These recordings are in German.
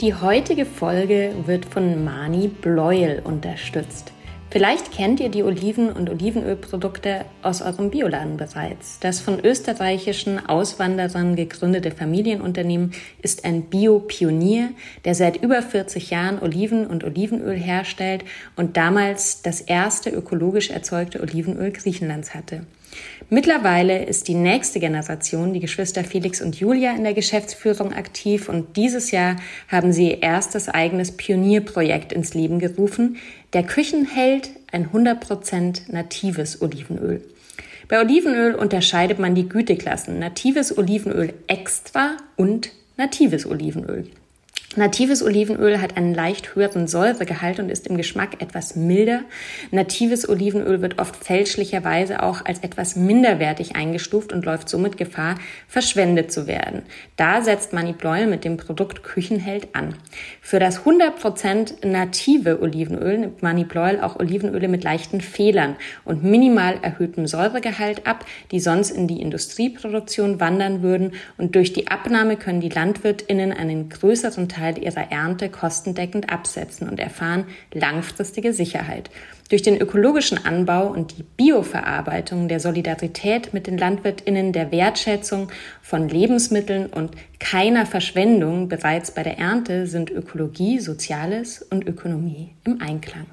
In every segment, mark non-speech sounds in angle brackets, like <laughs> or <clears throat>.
Die heutige Folge wird von Mani Bleuel unterstützt. Vielleicht kennt ihr die Oliven- und Olivenölprodukte aus eurem Bioladen bereits. Das von österreichischen Auswanderern gegründete Familienunternehmen ist ein Bio-Pionier, der seit über 40 Jahren Oliven und Olivenöl herstellt und damals das erste ökologisch erzeugte Olivenöl Griechenlands hatte. Mittlerweile ist die nächste Generation, die Geschwister Felix und Julia, in der Geschäftsführung aktiv und dieses Jahr haben sie ihr erstes eigenes Pionierprojekt ins Leben gerufen, der Küchenheld, ein 100% natives Olivenöl. Bei Olivenöl unterscheidet man die Güteklassen natives Olivenöl extra und natives Olivenöl. Natives Olivenöl hat einen leicht höheren Säuregehalt und ist im Geschmack etwas milder. Natives Olivenöl wird oft fälschlicherweise auch als etwas minderwertig eingestuft und läuft somit Gefahr, verschwendet zu werden. Da setzt Maniploil mit dem Produkt Küchenheld an. Für das 100% native Olivenöl nimmt Maniploil auch Olivenöle mit leichten Fehlern und minimal erhöhtem Säuregehalt ab, die sonst in die Industrieproduktion wandern würden und durch die Abnahme können die LandwirtInnen einen größeren Teil Teil ihrer Ernte kostendeckend absetzen und erfahren langfristige Sicherheit. Durch den ökologischen Anbau und die Bioverarbeitung der Solidarität mit den Landwirtinnen, der Wertschätzung von Lebensmitteln und keiner Verschwendung bereits bei der Ernte sind Ökologie, Soziales und Ökonomie im Einklang.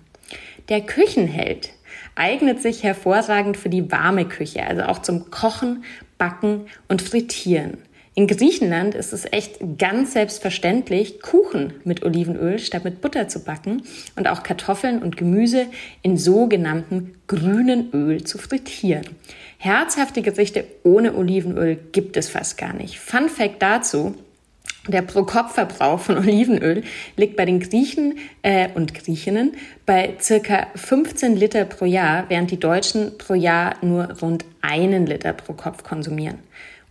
Der Küchenheld eignet sich hervorragend für die warme Küche, also auch zum Kochen, Backen und Frittieren. In Griechenland ist es echt ganz selbstverständlich, Kuchen mit Olivenöl statt mit Butter zu backen und auch Kartoffeln und Gemüse in sogenanntem grünen Öl zu frittieren. Herzhafte Gerichte ohne Olivenöl gibt es fast gar nicht. Fun Fact dazu. Der Pro-Kopf-Verbrauch von <laughs> Olivenöl liegt bei den Griechen äh, und Griechinnen bei circa 15 Liter pro Jahr, während die Deutschen pro Jahr nur rund einen Liter pro Kopf konsumieren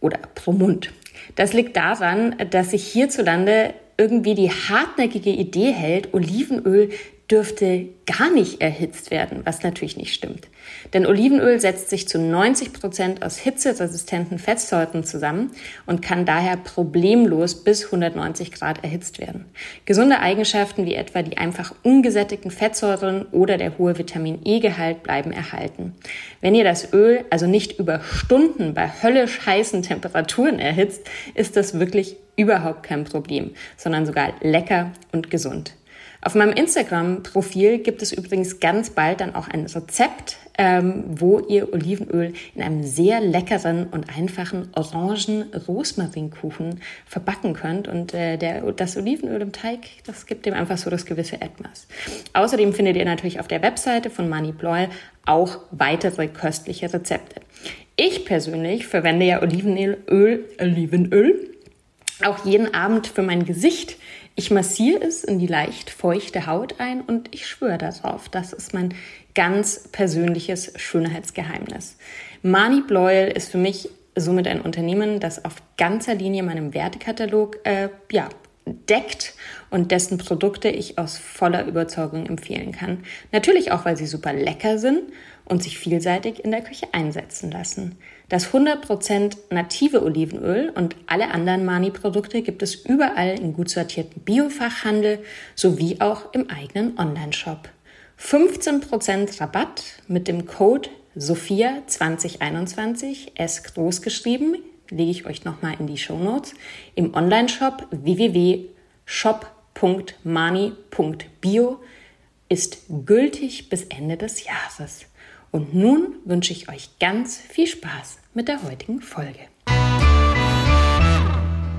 oder pro Mund. Das liegt daran, dass sich hierzulande irgendwie die hartnäckige Idee hält, Olivenöl dürfte gar nicht erhitzt werden, was natürlich nicht stimmt. Denn Olivenöl setzt sich zu 90 Prozent aus hitzeresistenten Fettsäuren zusammen und kann daher problemlos bis 190 Grad erhitzt werden. Gesunde Eigenschaften wie etwa die einfach ungesättigten Fettsäuren oder der hohe Vitamin E-Gehalt bleiben erhalten. Wenn ihr das Öl also nicht über Stunden bei höllisch heißen Temperaturen erhitzt, ist das wirklich überhaupt kein Problem, sondern sogar lecker und gesund. Auf meinem Instagram-Profil gibt es übrigens ganz bald dann auch ein Rezept, ähm, wo ihr Olivenöl in einem sehr leckeren und einfachen Orangen-Rosmarinkuchen verbacken könnt. Und äh, der, das Olivenöl im Teig, das gibt dem einfach so das gewisse Etwas. Außerdem findet ihr natürlich auf der Webseite von Money Bloil auch weitere köstliche Rezepte. Ich persönlich verwende ja Olivenöl, Öl, Olivenöl auch jeden Abend für mein Gesicht ich massiere es in die leicht feuchte Haut ein und ich schwöre darauf, das ist mein ganz persönliches Schönheitsgeheimnis. Mani Bloyle ist für mich somit ein Unternehmen, das auf ganzer Linie meinem Wertekatalog äh, ja, deckt und dessen Produkte ich aus voller Überzeugung empfehlen kann. Natürlich auch, weil sie super lecker sind und sich vielseitig in der Küche einsetzen lassen. Das 100% native Olivenöl und alle anderen Mani-Produkte gibt es überall in gut sortierten Biofachhandel sowie auch im eigenen Onlineshop. 15% Rabatt mit dem Code Sophia 2021 S groß geschrieben, lege ich euch nochmal in die Show Notes, im Onlineshop www.shop.mani.bio ist gültig bis Ende des Jahres. Und nun wünsche ich euch ganz viel Spaß mit der heutigen Folge.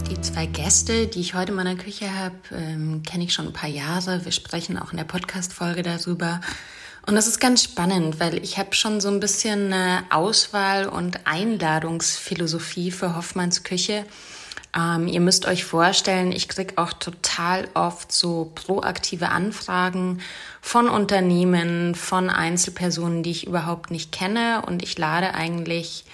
Die zwei Gäste, die ich heute in meiner Küche habe, ähm, kenne ich schon ein paar Jahre. Wir sprechen auch in der Podcast-Folge darüber. Und das ist ganz spannend, weil ich habe schon so ein bisschen eine Auswahl- und Einladungsphilosophie für Hoffmanns Küche. Ähm, ihr müsst euch vorstellen, ich krieg auch total oft so proaktive Anfragen von Unternehmen, von Einzelpersonen, die ich überhaupt nicht kenne. Und ich lade eigentlich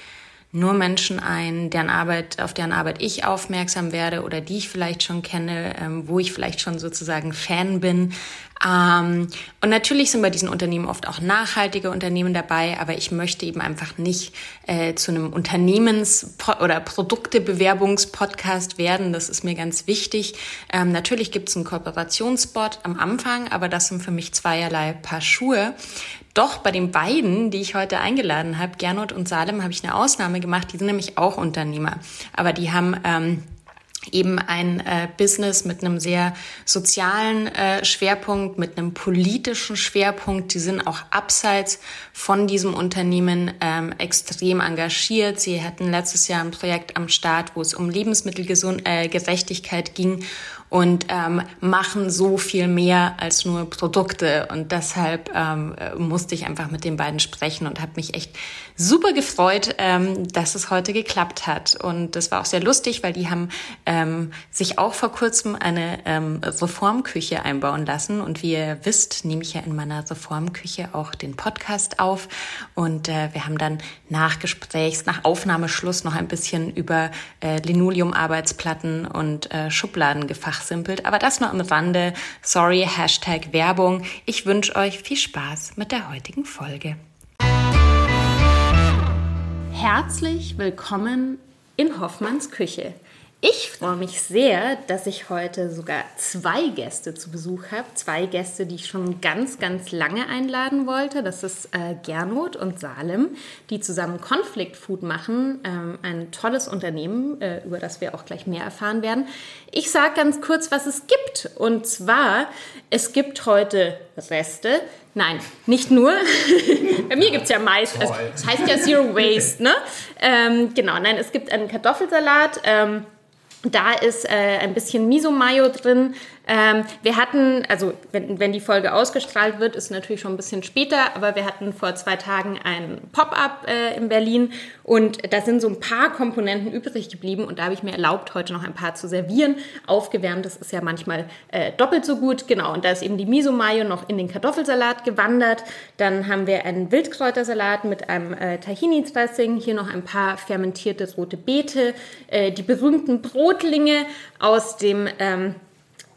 nur Menschen ein, deren Arbeit, auf deren Arbeit ich aufmerksam werde oder die ich vielleicht schon kenne, ähm, wo ich vielleicht schon sozusagen Fan bin. Ähm, und natürlich sind bei diesen Unternehmen oft auch nachhaltige Unternehmen dabei, aber ich möchte eben einfach nicht äh, zu einem Unternehmens- oder Produktebewerbungspodcast werden. Das ist mir ganz wichtig. Ähm, natürlich gibt es einen Kooperationsspot am Anfang, aber das sind für mich zweierlei Paar Schuhe. Doch bei den beiden, die ich heute eingeladen habe, Gernot und Salem, habe ich eine Ausnahme gemacht. Die sind nämlich auch Unternehmer. Aber die haben ähm, eben ein äh, Business mit einem sehr sozialen äh, Schwerpunkt, mit einem politischen Schwerpunkt. Die sind auch abseits von diesem Unternehmen ähm, extrem engagiert. Sie hatten letztes Jahr ein Projekt am Start, wo es um Lebensmittelgerechtigkeit äh, ging und ähm, machen so viel mehr als nur Produkte. Und deshalb ähm, musste ich einfach mit den beiden sprechen und habe mich echt super gefreut, ähm, dass es heute geklappt hat. Und das war auch sehr lustig, weil die haben ähm, sich auch vor kurzem eine ähm, Reformküche einbauen lassen. Und wie ihr wisst, nehme ich ja in meiner Reformküche auch den Podcast auf. Und äh, wir haben dann nach Gesprächs, nach Aufnahmeschluss noch ein bisschen über äh, Linoleum-Arbeitsplatten und äh, Schubladen gefachsimpelt aber das nur am Rande. Sorry, Hashtag Werbung. Ich wünsche euch viel Spaß mit der heutigen Folge. Herzlich willkommen in Hoffmanns Küche. Ich freue mich sehr, dass ich heute sogar zwei Gäste zu Besuch habe. Zwei Gäste, die ich schon ganz, ganz lange einladen wollte. Das ist äh, Gernot und Salem, die zusammen Conflict Food machen. Ähm, ein tolles Unternehmen, äh, über das wir auch gleich mehr erfahren werden. Ich sage ganz kurz, was es gibt. Und zwar, es gibt heute Reste. Nein, nicht nur. <laughs> Bei mir gibt es ja meist, also, es heißt ja Zero Waste, ne? Ähm, genau, nein, es gibt einen Kartoffelsalat. Ähm, da ist äh, ein bisschen Miso-Mayo drin, ähm, wir hatten, also wenn, wenn die Folge ausgestrahlt wird, ist natürlich schon ein bisschen später, aber wir hatten vor zwei Tagen ein Pop-up äh, in Berlin und da sind so ein paar Komponenten übrig geblieben und da habe ich mir erlaubt, heute noch ein paar zu servieren. Aufgewärmt, das ist ja manchmal äh, doppelt so gut, genau. Und da ist eben die Miso-Mayo noch in den Kartoffelsalat gewandert. Dann haben wir einen Wildkräutersalat mit einem äh, Tahini-Dressing, hier noch ein paar fermentierte rote Beete, äh, die berühmten Brotlinge aus dem... Ähm,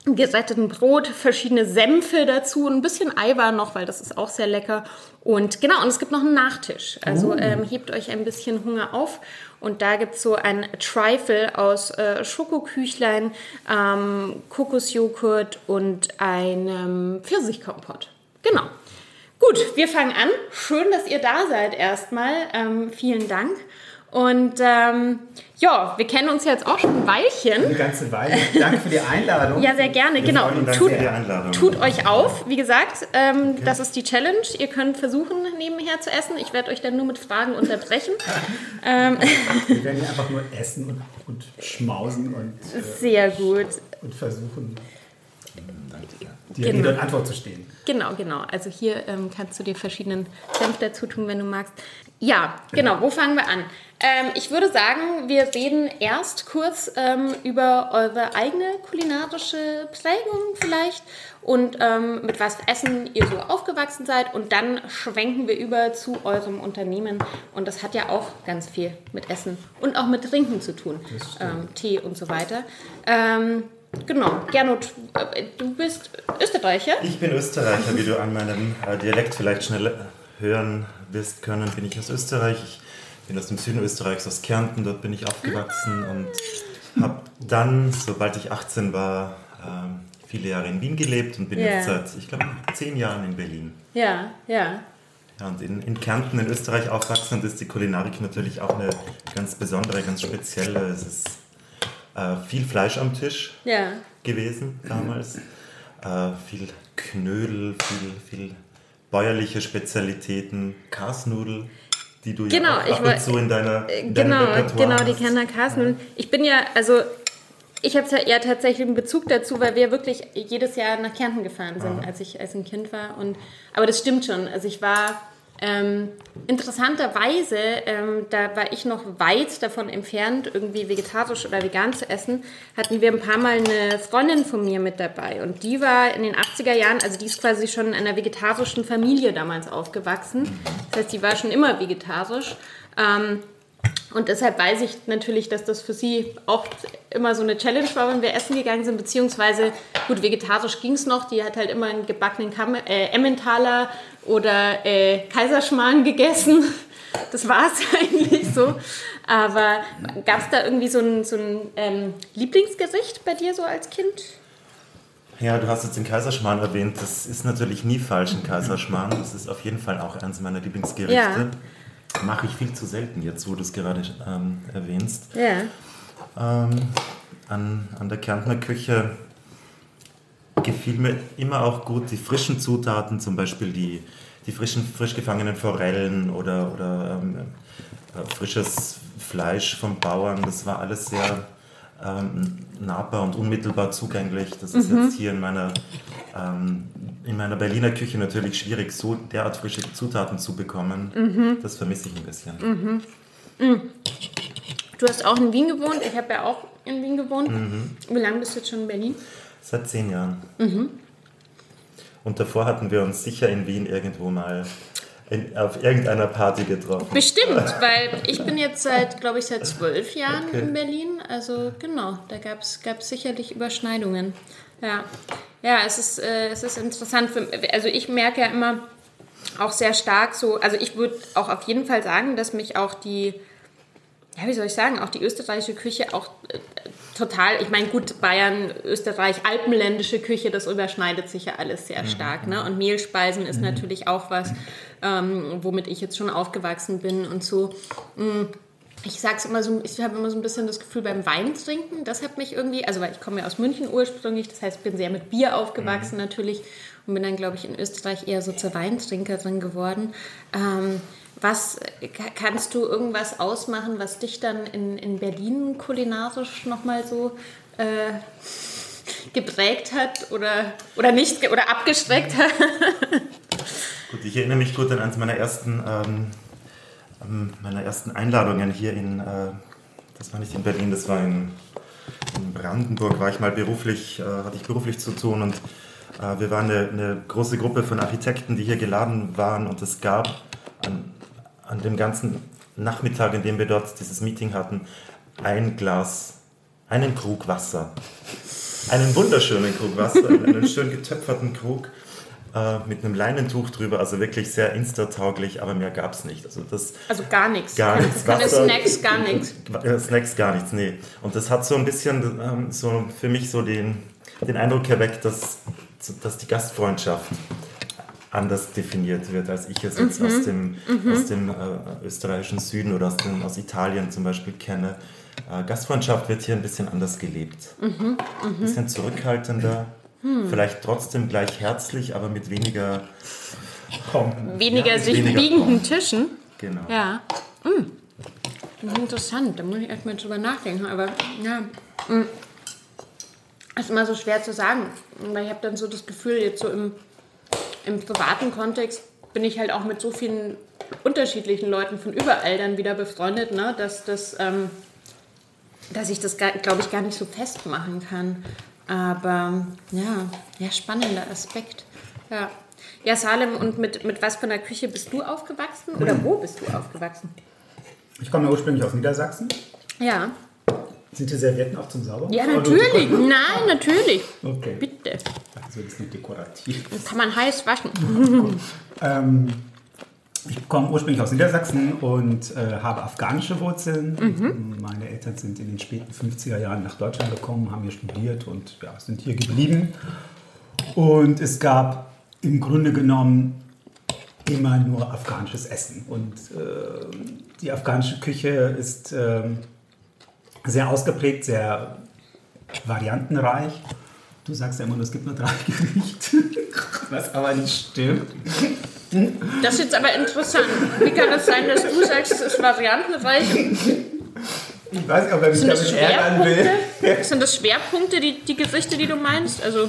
gesätteten Brot, verschiedene Senfe dazu, ein bisschen Eiweiß noch, weil das ist auch sehr lecker. Und genau, und es gibt noch einen Nachtisch. Also oh. ähm, hebt euch ein bisschen Hunger auf. Und da gibt es so ein Trifle aus äh, Schokoküchlein, ähm, Kokosjoghurt und einem Pfirsichkompott. Genau. Gut, wir fangen an. Schön, dass ihr da seid erstmal. Ähm, vielen Dank. Und ähm, ja, wir kennen uns jetzt auch schon ein Weilchen. Eine ganze Weile. Danke für die Einladung. ja, sehr gerne. Wir genau. Tut, tut, euch auf. Wie gesagt, ähm, okay. das ist die Challenge. Ihr könnt versuchen, nebenher zu essen. Ich werde euch dann nur mit Fragen unterbrechen. <laughs> ähm. Wir werden einfach nur essen und, und schmausen und. Äh, sehr gut. Und versuchen, die genau. Rede und Antwort zu stehen. Genau, genau. Also hier ähm, kannst du dir verschiedenen Senf dazu tun, wenn du magst. Ja, genau. Wo fangen wir an? Ähm, ich würde sagen, wir reden erst kurz ähm, über eure eigene kulinarische Prägung vielleicht und ähm, mit was Essen ihr so aufgewachsen seid und dann schwenken wir über zu eurem Unternehmen und das hat ja auch ganz viel mit Essen und auch mit Trinken zu tun, ähm, Tee und so weiter. Ähm, genau, Gernot, äh, du bist Österreicher? Ich bin Österreicher, wie du an meinem äh, Dialekt vielleicht schnell hören wirst können, bin ich aus Österreich. Ich bin aus dem Süden Österreichs, aus Kärnten, dort bin ich aufgewachsen und habe dann, sobald ich 18 war, ähm, viele Jahre in Wien gelebt und bin yeah. jetzt seit, ich glaube, zehn Jahren in Berlin. Ja, ja. Ja, und in, in Kärnten in Österreich aufwachsen ist die Kulinarik natürlich auch eine ganz besondere, ganz spezielle. Es ist äh, viel Fleisch am Tisch ja. gewesen damals. Äh, viel Knödel, viel, viel bäuerliche Spezialitäten, Kasnudel, die du genau, ja auch ab und zu in deiner in Genau, genau, die Kenner Kasnudeln. Ich bin ja, also ich habe ja tatsächlich einen Bezug dazu, weil wir wirklich jedes Jahr nach Kärnten gefahren sind, als ich als ein Kind war. Und, aber das stimmt schon. Also ich war Ähm, interessanterweise, ähm, da war ich noch weit davon entfernt, irgendwie vegetarisch oder vegan zu essen, hatten wir ein paar Mal eine Freundin von mir mit dabei. Und die war in den 80er Jahren, also die ist quasi schon in einer vegetarischen Familie damals aufgewachsen. Das heißt, die war schon immer vegetarisch. Ähm, und deshalb weiß ich natürlich, dass das für sie auch immer so eine Challenge war, wenn wir essen gegangen sind. Beziehungsweise, gut, vegetarisch ging es noch. Die hat halt immer einen gebackenen Kam äh, Emmentaler oder äh, Kaiserschmarrn gegessen. Das war es <laughs> eigentlich so. Aber gab es da irgendwie so ein, so ein ähm, Lieblingsgericht bei dir so als Kind? Ja, du hast jetzt den Kaiserschmarrn erwähnt. Das ist natürlich nie falsch, ein Kaiserschmarrn. Das ist auf jeden Fall auch eines meiner Lieblingsgerichte. Ja. Mache ich viel zu selten jetzt, wo du es gerade ähm, erwähnst. Ja. Ähm, an, an der Kärntner Küche gefiel mir immer auch gut die frischen Zutaten, zum Beispiel die, die frischen, frisch gefangenen Forellen oder, oder ähm, äh, frisches Fleisch vom Bauern. Das war alles sehr ähm, nahbar und unmittelbar zugänglich. Das ist mhm. jetzt hier in meiner, ähm, in meiner Berliner Küche natürlich schwierig, so derart frische Zutaten zu bekommen. Mhm. Das vermisse ich ein bisschen. Mhm. mhm. Du hast auch in Wien gewohnt. Ich habe ja auch in Wien gewohnt. Mhm. Wie lange bist du jetzt schon in Berlin? Seit zehn Jahren. Mhm. Und davor hatten wir uns sicher in Wien irgendwo mal in, auf irgendeiner Party getroffen. Bestimmt, <laughs> weil ich bin jetzt seit, glaube ich, seit zwölf Jahren okay. in Berlin. Also genau, da gab es sicherlich Überschneidungen. Ja, ja es, ist, äh, es ist interessant. Für, also ich merke ja immer auch sehr stark so, also ich würde auch auf jeden Fall sagen, dass mich auch die, ja, wie soll ich sagen, auch die österreichische Küche auch äh, total, ich meine, gut, Bayern, Österreich, alpenländische Küche, das überschneidet sich ja alles sehr mhm. stark. Ne? Und Mehlspeisen ist mhm. natürlich auch was, ähm, womit ich jetzt schon aufgewachsen bin und so. Mm, ich sag's immer so, ich habe immer so ein bisschen das Gefühl beim Wein trinken, das hat mich irgendwie, also weil ich komme ja aus München ursprünglich, das heißt, ich bin sehr mit Bier aufgewachsen mhm. natürlich und bin dann, glaube ich, in Österreich eher so zur Weintrinkerin geworden. Ähm, was kannst du irgendwas ausmachen, was dich dann in, in Berlin kulinarisch nochmal so äh, geprägt hat oder, oder nicht oder abgestreckt hat? <laughs> Gut, ich erinnere mich gut an eines meiner ersten, ähm, ähm, meiner ersten Einladungen hier in, äh, das war nicht in Berlin, das war in, in Brandenburg, war ich mal beruflich, äh, hatte ich beruflich zu tun und äh, wir waren eine, eine, große Gruppe von Architekten, die hier geladen waren und es gab an, an dem ganzen Nachmittag, in dem wir dort dieses Meeting hatten, ein Glas, einen Krug Wasser. Einen wunderschönen Krug Wasser, einen <laughs> schön getöpferten Krug äh, mit einem Leinentuch drüber, also wirklich sehr insta-tauglich, aber mehr gab es nicht. Also, das, also gar nichts. Gar nichts. Keine Snacks, gar nichts. Snacks, gar nichts, nee. Und das hat so ein bisschen ähm, so für mich so den, den Eindruck erweckt, dass, dass die Gastfreundschaft anders definiert wird, als ich es jetzt mhm. aus dem, mhm. aus dem äh, österreichischen Süden oder aus, dem, aus Italien zum Beispiel kenne. Äh, Gastfreundschaft wird hier ein bisschen anders gelebt. Mhm. Ein bisschen zurückhaltender, hm. Vielleicht trotzdem gleich herzlich, aber mit weniger Pompen. Weniger ja, sich weniger biegenden Tischen. Genau. Ja. Hm. Interessant, da muss ich erstmal drüber nachdenken. Aber ja, hm. ist immer so schwer zu sagen. Weil ich habe dann so das Gefühl, jetzt so im, im privaten Kontext bin ich halt auch mit so vielen unterschiedlichen Leuten von überall dann wieder befreundet, ne? dass, das, ähm, dass ich das, glaube ich, gar nicht so festmachen kann. Aber ja, ja, spannender Aspekt. Ja. Ja, Salem, und mit, mit was von der Küche bist du aufgewachsen? Oder wo bist du aufgewachsen? Ich komme ursprünglich aus Niedersachsen. Ja. Sind die Servietten auch zum Saubermachen? Ja, natürlich. Nein, natürlich. Okay. Bitte. Also das ist nicht dekorativ. Das kann man heiß waschen. <laughs> ähm, ich komme ursprünglich aus Niedersachsen und äh, habe afghanische Wurzeln. Mhm. Meine Eltern sind in den späten 50er Jahren nach Deutschland gekommen, haben hier studiert und ja, sind hier geblieben. Und es gab im Grunde genommen immer nur afghanisches Essen. Und äh, die afghanische Küche ist äh, sehr ausgeprägt, sehr variantenreich. Du sagst ja immer, es gibt nur drei <laughs> Gerichte, was aber nicht stimmt. Das ist jetzt aber interessant. Wie kann das sein, dass du sagst, es ist variantenreich? Ich weiß nicht, ob er mich damit ärgern will. Sind das Schwerpunkte, die, die Gerichte, die du meinst? Also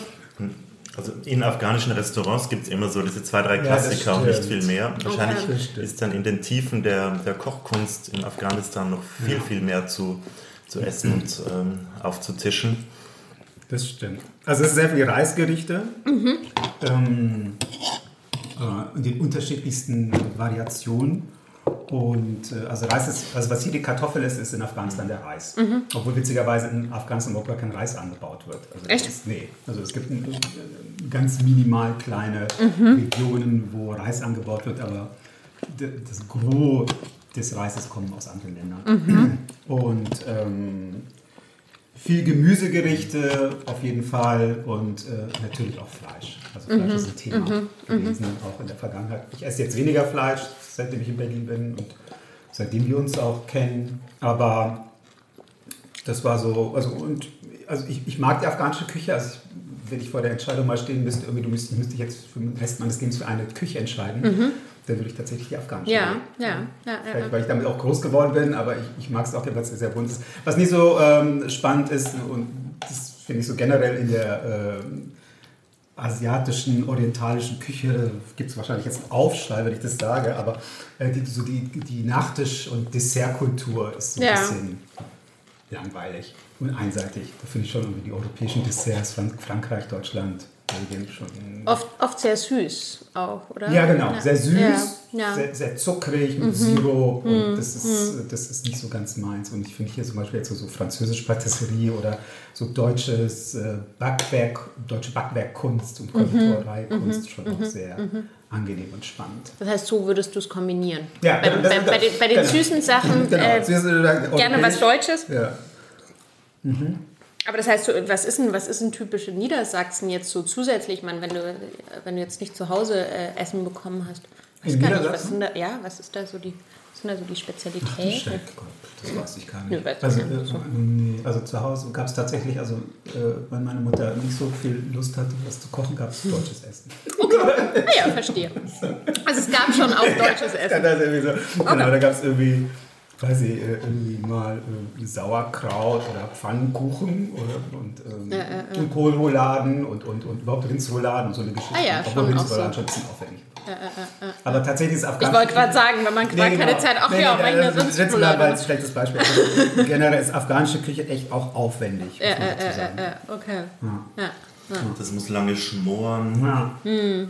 Also in afghanischen Restaurants gibt es immer so diese zwei, drei Klassiker ja, und nicht viel mehr. Wahrscheinlich okay. ist dann in den Tiefen der, der Kochkunst in Afghanistan noch viel, ja. viel mehr zu, zu essen und ähm, aufzutischen. Das stimmt. Also es ist sehr viele Reisgerichte. Mhm. Ähm, äh, in den unterschiedlichsten Variationen. Und äh, also Reis ist, also was hier die Kartoffel ist, ist in Afghanistan der Reis. Mhm. Obwohl witzigerweise in Afghanistan überhaupt gar kein Reis angebaut wird. Also Echt? Ist, nee. Also es gibt ein, ganz minimal kleine mhm. Regionen, wo Reis angebaut wird, aber das Gros des Reises kommt aus anderen Ländern. Mhm. Und ähm, viel Gemüsegerichte auf jeden Fall und äh, natürlich auch Fleisch. Also Fleisch mhm. ist ein Thema mhm. gewesen, auch in der Vergangenheit. Ich esse jetzt weniger Fleisch, seitdem ich in Berlin bin und seitdem wir uns auch kennen. Aber das war so, also und also ich, ich mag die afghanische Küche. Also ich, wenn ich vor der Entscheidung mal stehen müsste, irgendwie du müsstest, müsste ich jetzt für den Rest meines Lebens für eine Küche entscheiden, mhm. Dann würde ich tatsächlich die afghanische. Ja, ja, ja, ja, Vielleicht, weil ich damit auch groß geworden bin, aber ich, ich mag es auch, weil es sehr bunt ist. Was nicht so ähm, spannend ist und das finde ich so generell in der äh, asiatischen, orientalischen Küche gibt es wahrscheinlich jetzt einen Aufschrei, wenn ich das sage, aber äh, die, so die, die Nachtisch- und Dessertkultur ist so ein ja. bisschen langweilig und einseitig. Da finde ich schon irgendwie die europäischen Desserts, Frank Frankreich, Deutschland. Oft, oft sehr süß auch, oder? Ja, genau. Ja. Sehr süß, ja. Sehr, sehr, zuckrig mit mhm. Sirup. Und mhm. das, ist, mhm. das ist nicht so ganz meins. Und ich finde hier zum Beispiel jetzt so, so französische Patisserie oder so deutsches äh, Backwerk, deutsche Backwerkkunst und Konditoreikunst mhm. schon auch mhm. sehr angenehm und spannend. Das heißt, so würdest du es kombinieren? Ja, bei, bei, bei, den, bei den genau. süßen Sachen <laughs> genau. äh, gerne was Deutsches. Ja. Mhm. Aber das heißt, was ist denn, was ist denn typisch in Niedersachsen jetzt so zusätzlich, man, wenn du, wenn du jetzt nicht zu Hause äh, Essen bekommen hast? Weiß in gar nicht, was sind da, ja, was ist da so die, was sind da so die Spezialität? Ach, das weiß ich gar nicht. Ja, also, äh, also, zu Hause gab es tatsächlich, also äh, wenn meine Mutter nicht so viel Lust hatte, was zu kochen, gab es deutsches Essen. <laughs> Okay, ah, ja, verstehe. Also es gab schon auch <laughs> deutsches Essen. Ja, das irgendwie so. Genau, okay. Genau, da gab es irgendwie weiß ich, äh, irgendwie mal äh, Sauerkraut oder Pfannkuchen oder, und, ähm, ja, ja, ja. und Kohlrouladen und, und, und überhaupt Rindsrouladen und so eine Geschichte. Ah, ja, Obwohl Rindsrouladen so. schon ein bisschen aufwendig. Aber tatsächlich ist Afghanistan. Ich wollte gerade sagen, wenn man nee, genau. keine Zeit, auch nee, ja, nee, meine Rindsrouladen. war ein schlechtes Beispiel. Also, <laughs> generell ist afghanische Küche echt auch aufwendig. Ja, okay. Das muss lange schmoren. Ja.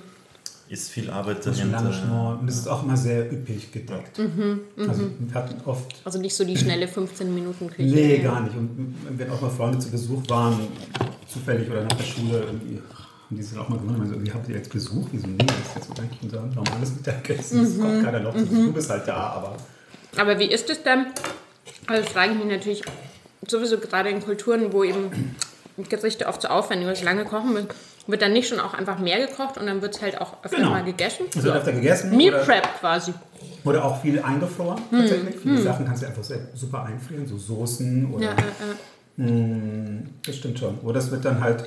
Ist viel Arbeit dahinter. Und es ist auch immer sehr üppig gedeckt. Mhm, mhm. Also, wir hatten oft also nicht so die schnelle 15 Minuten Küche. Nee, gar nicht. Und wenn auch mal Freunde zu Besuch waren, zufällig oder nach der Schule, irgendwie, und die sind auch mal gewundert, also, wie habt ihr jetzt Besuch? Wieso nee, das ist jetzt so eigentlich unser normales Mittagessen. Es mhm. kommt keiner noch mhm. Du bist halt da, aber. Aber wie ist es denn? Also das frage ich mich natürlich sowieso gerade in Kulturen, wo eben Gerichte oft so aufwendig, weil ich lange kochen will wird dann nicht schon auch einfach mehr gekocht und dann wird es halt auch öfter genau. mal gegessen? Es wird öfter gegessen. Meal Prep quasi. Oder auch viel eingefroren hm. tatsächlich. Viele hm. Sachen kannst du einfach super einfrieren, so Soßen oder. Ja, äh, äh. Hm, das stimmt schon. Oder es wird dann halt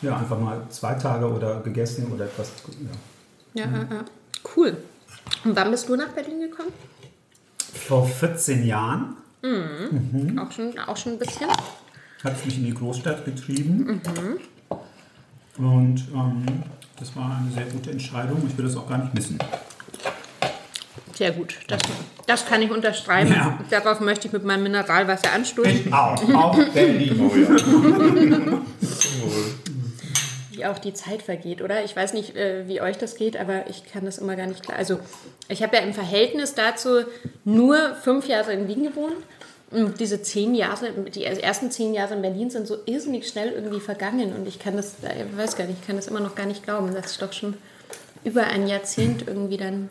ja, einfach mal zwei Tage oder gegessen oder etwas. Ja, ja hm. äh, cool. Und wann bist du nach Berlin gekommen? Vor 14 Jahren. Mhm. Mhm. Auch, schon, auch schon ein bisschen. Hat es mich in die Großstadt getrieben. Mhm. Und ähm, das war eine sehr gute Entscheidung. Ich will das auch gar nicht missen. Sehr gut, das, das kann ich unterschreiben. Ja. Darauf möchte ich mit meinem Mineralwasser anstoßen. Ich auch, auch Berlin. Wie auch die Zeit vergeht, oder? Ich weiß nicht, äh, wie euch das geht, aber ich kann das immer gar nicht klar. Also ich habe ja im Verhältnis dazu nur fünf Jahre in Wien gewohnt diese zehn Jahre, die ersten zehn Jahre in Berlin sind so irrsinnig schnell irgendwie vergangen und ich kann das, ich weiß gar nicht, ich kann das immer noch gar nicht glauben, dass ich doch schon über ein Jahrzehnt irgendwie dann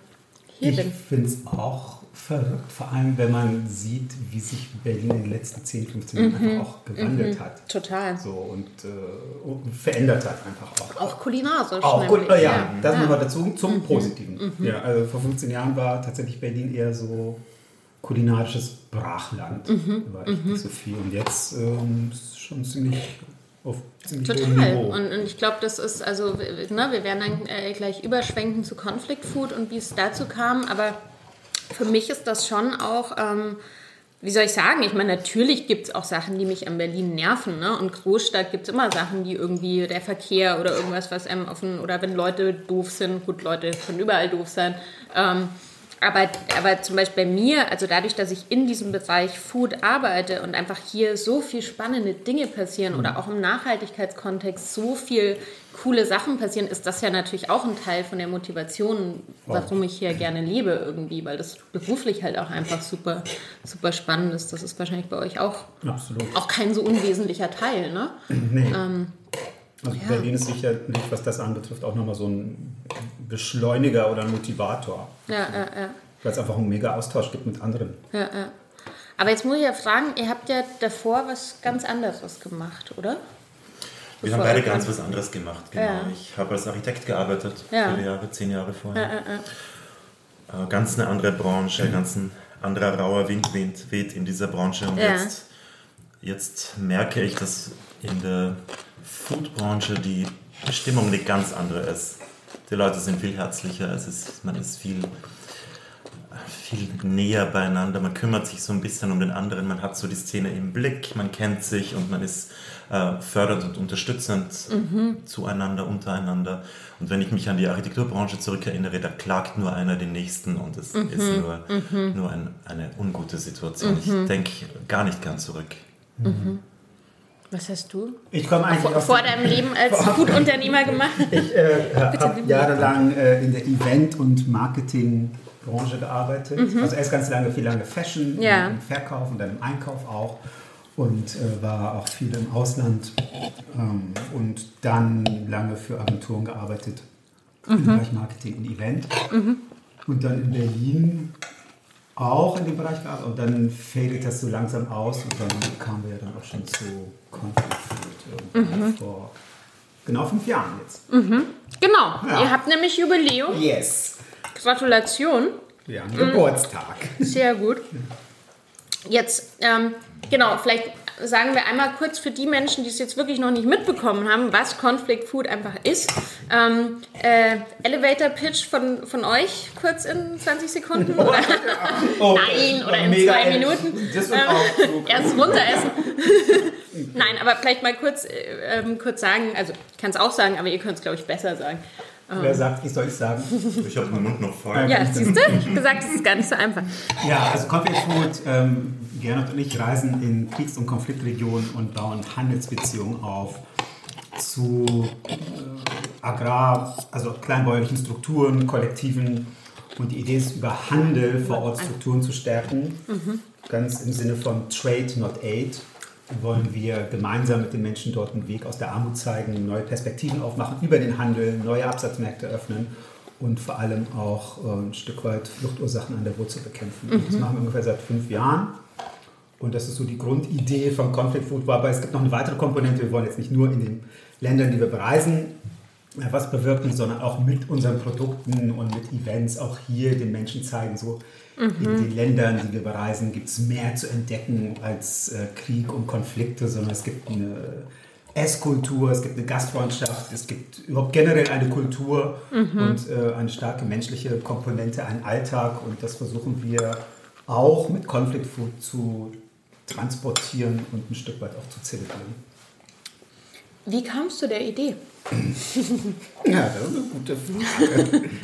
hier ich bin. Ich finde es auch verrückt, vor allem wenn man sieht, wie sich Berlin in den letzten 10, 15 Jahren mhm. einfach auch gewandelt mhm. hat. Total. So und, äh, und, verändert hat einfach auch. Auch kulinarisch. Auch Kul ja, ja, das ja. nochmal dazu zum mhm. Positiven. Mhm. Ja, also vor 15 Jahren war tatsächlich Berlin eher so kulinarisches Brachland. Mhm. War echt mhm. nicht so viel. Und jetzt ähm, ist schon ziemlich auf ziemlich Total. Und, und ich glaube, das ist, also, ne, wir werden dann äh, gleich überschwenken zu Conflict Food und wie es dazu kam, aber für mich ist das schon auch. Ähm, wie soll ich sagen? Ich meine, natürlich gibt es auch Sachen, die mich an Berlin nerven. Ne? Und Großstadt gibt es immer Sachen, die irgendwie der Verkehr oder irgendwas, was einem offen oder wenn Leute doof sind, gut, Leute können überall doof sein. Ähm, aber, aber zum Beispiel bei mir, also dadurch, dass ich in diesem Bereich Food arbeite und einfach hier so viel spannende Dinge passieren mhm. oder auch im Nachhaltigkeitskontext so viel coole Sachen passieren, ist das ja natürlich auch ein Teil von der Motivation, warum ich hier gerne lebe irgendwie, weil das beruflich halt auch einfach super, super spannend ist. Das ist wahrscheinlich bei euch auch, Absolut. auch kein so unwesentlicher Teil, ne? Nee. Ähm, also ja. Berlin ist sicherlich, was das anbetrifft, auch nochmal so ein Beschleuniger oder ein Motivator. Ja, ja, ja. Weil es einfach einen mega Austausch gibt mit anderen. Ja, ja. Aber jetzt muss ich ja fragen, ihr habt ja davor was ganz anderes gemacht, oder? Wir haben beide ganz was anderes gemacht, genau. Ja. Ich habe als Architekt gearbeitet, ja. viele Jahre, zehn Jahre vorher. Ja, ja, äh, ganz eine andere Branche, ganz ein anderer rauer Wind weht in dieser Branche. Und jetzt, jetzt merke ich, dass in der Foodbranche die Stimmung eine ganz andere ist. Die Leute sind viel herzlicher, es ist, man ist viel, viel näher beieinander, man kümmert sich so ein bisschen um den anderen, man hat so die Szene im Blick, man kennt sich und man ist äh, fördernd und unterstützend mhm. zueinander, untereinander. Und wenn ich mich an die Architekturbranche zurückerinnere, da klagt nur einer den Nächsten und es mhm. ist nur, mhm. nur ein, eine ungute Situation. Ich mhm. denke gar nicht gern zurück. Mhm. Was hast du ich komme eigentlich vor, vor deinem Leben als <laughs> Food-Unternehmer gemacht? Ich äh, habe jahrelang äh, in der Event- und Marketingbranche gearbeitet. Mhm. Also erst ganz lange, viel lange Fashion, ja. im Verkauf und dann im Einkauf auch. Und äh, war auch viel im Ausland ähm, und dann lange für Agenturen gearbeitet mhm. im Bereich Marketing und Event. Mhm. Und dann in Berlin auch in dem Bereich gearbeitet und dann fadet das so langsam aus und dann kamen wir ja dann auch schon zu Conflict mhm. vor genau fünf Jahren jetzt. Mhm. Genau, ja. ihr habt nämlich Jubiläum. Yes. Gratulation. Ja, Geburtstag. Sehr gut. Jetzt, ähm, genau, vielleicht sagen wir einmal kurz für die Menschen, die es jetzt wirklich noch nicht mitbekommen haben, was Conflict Food einfach ist. Ähm, äh, Elevator Pitch von, von euch kurz in 20 Sekunden? <laughs> Oder? Oh, Nein, oder in zwei Minuten. Das ähm, erst runter essen. <laughs> Nein, aber vielleicht mal kurz, äh, ähm, kurz sagen, also ich kann es auch sagen, aber ihr könnt es, glaube ich, besser sagen. Wer ähm. sagt, ich soll es sagen? Ich habe meinen Mund noch voll. Ja, siehst du? Ich habe gesagt, es ist gar nicht so einfach. Ja, also Conflict Food, ähm, Gernot und ich reisen in Kriegs- und Konfliktregionen und bauen Handelsbeziehungen auf zu äh, Agrar, also kleinbäuerlichen Strukturen, Kollektiven. Und die Idee ist, über Handel vor Ort Strukturen zu stärken. Mhm. Ganz im Sinne von Trade, not Aid wollen wir gemeinsam mit den Menschen dort einen Weg aus der Armut zeigen, neue Perspektiven aufmachen über den Handel, neue Absatzmärkte öffnen und vor allem auch äh, ein Stück weit Fluchtursachen an der Wurzel bekämpfen. Mhm. Das machen wir ungefähr seit fünf Jahren. Und das ist so die Grundidee von Conflict Food. Aber es gibt noch eine weitere Komponente. Wir wollen jetzt nicht nur in den Ländern, die wir bereisen, was bewirken, sondern auch mit unseren Produkten und mit Events auch hier den Menschen zeigen, so mhm. in den Ländern, die wir bereisen, gibt es mehr zu entdecken als äh, Krieg und Konflikte, sondern es gibt eine Esskultur, es gibt eine Gastfreundschaft, es gibt überhaupt generell eine Kultur mhm. und äh, eine starke menschliche Komponente, einen Alltag und das versuchen wir auch mit Conflict Food zu transportieren und ein Stück weit auch zu zelebrieren. Wie kamst du der Idee? <laughs> ja, das ist eine gute Frage. <laughs>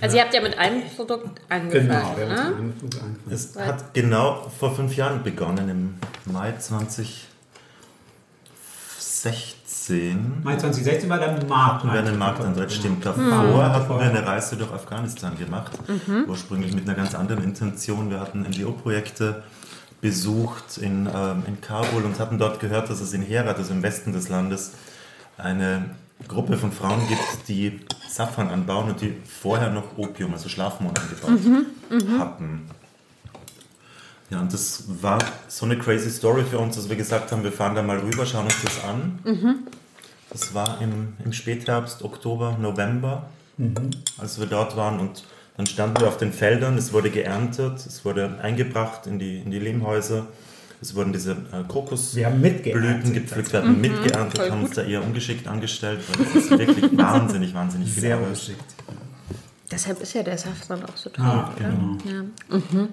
Also ihr habt ja mit einem Produkt angefangen. Genau, wir haben ne? mit einem Produkt angefangen. Es hat genau vor fünf Jahren begonnen, im Mai 2016. Mai 2016 war der Markt. Wir einen Markteintritt, stimmt. Davor mhm. hatten wir eine Reise durch Afghanistan gemacht, mhm. ursprünglich mit einer ganz anderen Intention. Wir hatten NGO-Projekte besucht in, ähm, in Kabul und hatten dort gehört, dass es in Herat, also im Westen des Landes, eine Gruppe von Frauen gibt, die Safran anbauen und die vorher noch Opium, also Schlafmohn angebaut mhm, mhm, hatten. Ja, und das war so eine crazy Story für uns, dass wir gesagt haben, wir fahren da mal rüber, schauen uns das an. Mhm. Das war im, im Spätherbst, Oktober, November, mhm. als wir dort waren und dann standen wir auf den Feldern, es wurde geerntet, es wurde eingebracht in die, in die Lehmhäuser. Es wurden diese äh, Kokosblüten gepflückt, wir haben mhm, mitgeerntet, haben uns da eher ungeschickt angestellt, weil das ist wirklich <laughs> wahnsinnig, wahnsinnig viel Sehr ungeschickt. Deshalb ist ja der Saft dann auch so toll. Ah, genau. Ja. Mhm.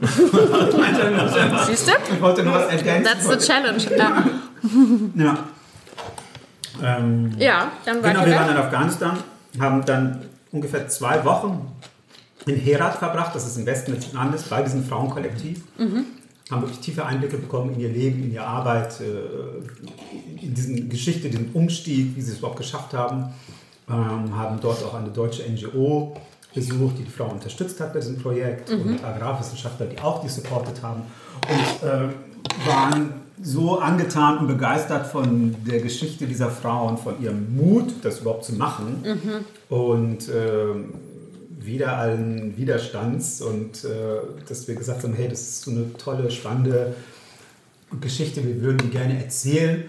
<laughs> Siehst du? Ich wollte nur was ergänzen. That's the challenge. Ja. ja. Ähm, ja, dann war Genau, wir waren in Afghanistan, haben dann ungefähr zwei Wochen in Herat verbracht, das ist im Westen des Landes, bei diesem Frauenkollektiv. Mhm. Haben wirklich tiefe Einblicke bekommen in ihr Leben, in ihre Arbeit, äh, in diese Geschichte, diesen Umstieg, wie sie es überhaupt geschafft haben. Ähm, haben dort auch eine deutsche NGO besucht, die die Frau unterstützt hat bei diesem Projekt mhm. und Agrarwissenschaftler, die auch die supportet haben und äh, waren so angetan und begeistert von der Geschichte dieser Frau und von ihrem Mut, das überhaupt zu machen. Mhm. und äh, wieder allen Widerstands und äh, dass wir gesagt haben, hey, das ist so eine tolle, spannende Geschichte, wir würden die gerne erzählen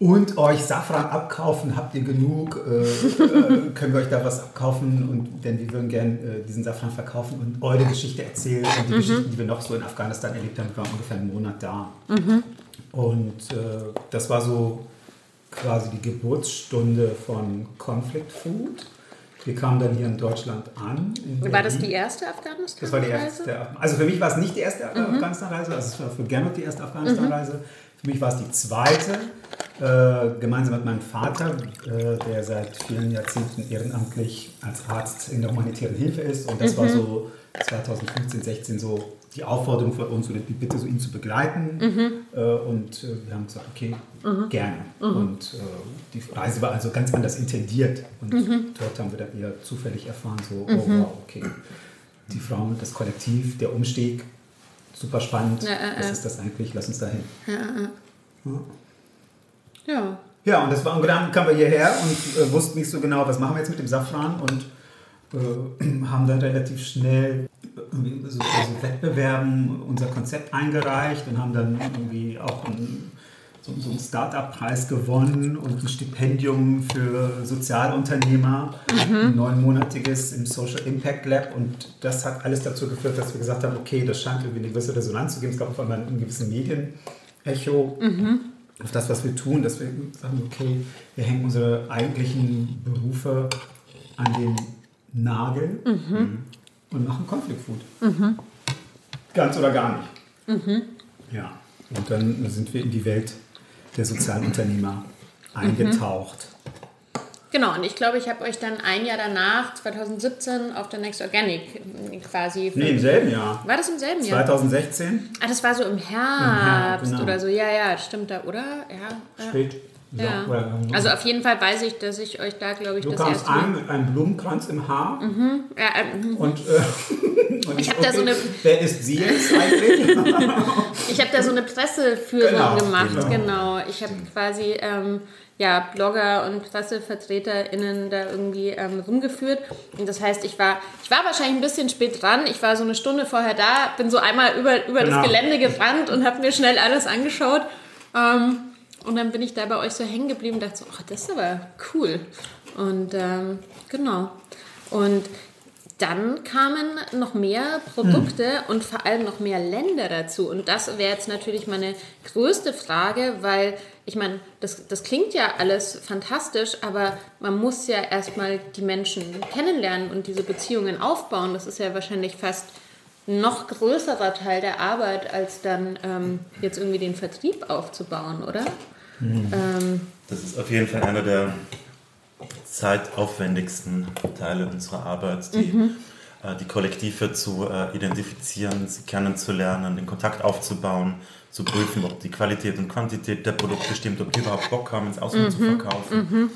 und euch Safran abkaufen, habt ihr genug, äh, äh, können wir euch da was abkaufen und denn wir würden gerne äh, diesen Safran verkaufen und eure Geschichte erzählen und die mhm. Geschichten, die wir noch so in Afghanistan erlebt haben, wir waren ungefähr einen Monat da. Mhm. Und äh, das war so quasi die Geburtsstunde von Conflict Food. Wir kamen dann hier in Deutschland an. In war das die erste Afghanistan-Reise? Das war die erste. Also für mich war es nicht die erste mhm. Afghanistan-Reise, also es war für Gernot die erste Afghanistan-Reise. Mhm. Für mich war es die zweite, äh, gemeinsam mit meinem Vater, äh, der seit vielen Jahrzehnten ehrenamtlich als Arzt in der humanitären Hilfe ist. Und das mhm. war so 2015, 16 so die Aufforderung von uns, oder die Bitte, so ihn zu begleiten. Mhm. Äh, und äh, wir haben gesagt, okay, mhm. gerne. Mhm. Und äh, die Reise war also ganz anders intendiert. Und mhm. dort haben wir dann eher zufällig erfahren, so, oh mhm. wow, okay, die Frauen, das Kollektiv, der Umstieg, super spannend. Ja, äh, Was ist das eigentlich? Lass uns da hin. Ja, ja. ja. und das war, und dann kamen wir hierher und äh, wussten nicht so genau, was machen wir jetzt mit dem Safran und äh, <clears throat> haben dann relativ schnell so, so Wettbewerben unser Konzept eingereicht und haben dann irgendwie auch ein so, so einen Startup-Preis gewonnen und ein Stipendium für Sozialunternehmer, mhm. ein neunmonatiges im Social Impact Lab. Und das hat alles dazu geführt, dass wir gesagt haben, okay, das scheint irgendwie eine gewisse Resonanz zu geben. Es gab auf einmal ein gewisses Medienecho mhm. auf das, was wir tun, dass wir sagen, okay, wir hängen unsere eigentlichen Berufe an den Nagel mhm. und machen Conflict Food. Mhm. Ganz oder gar nicht. Mhm. Ja, und dann sind wir in die Welt der Sozialunternehmer eingetaucht. Genau, und ich glaube, ich habe euch dann ein Jahr danach, 2017, auf der Next Organic quasi. Nee, im selben Jahr. War das im selben Jahr? 2016. Ah, das war so im Herbst, Im Herbst genau. oder so. Ja, ja, stimmt da, oder? Ja. Spät. Ja. Also auf jeden Fall weiß ich, dass ich euch da, glaube ich, du das erste Mal... an mit einem Blumenkranz im Haar. Mhm. Ja, ähm, und, äh, <laughs> und, ich habe okay, da so eine... Wer ist sie jetzt eigentlich? <laughs> ich habe da so eine Presseführung genau, gemacht, genau. genau. Ich habe quasi... Ähm, ja, Blogger und PressevertreterInnen da irgendwie ähm, rumgeführt. Und das heißt, ich war, ich war wahrscheinlich ein bisschen spät dran. Ich war so eine Stunde vorher da, bin so einmal über, über genau. das Gelände gerannt und habe mir schnell alles angeschaut. Ähm, und dann bin ich da bei euch so hängen geblieben und dachte so, ach, das ist aber cool. Und ähm, genau. Und dann kamen noch mehr Produkte hm. und vor allem noch mehr Länder dazu. Und das wäre jetzt natürlich meine größte Frage, weil ich meine, das, das klingt ja alles fantastisch, aber man muss ja erstmal die Menschen kennenlernen und diese Beziehungen aufbauen. Das ist ja wahrscheinlich fast noch größerer Teil der Arbeit, als dann ähm, jetzt irgendwie den Vertrieb aufzubauen, oder? Mhm. Ähm, das ist auf jeden Fall einer der zeitaufwendigsten Teile unserer Arbeit, die, mhm. äh, die Kollektive zu äh, identifizieren, sie kennenzulernen, den Kontakt aufzubauen, zu prüfen, ob die Qualität und Quantität der Produkte stimmt, ob die überhaupt Bock haben, ins Ausland mhm. zu verkaufen. Mhm.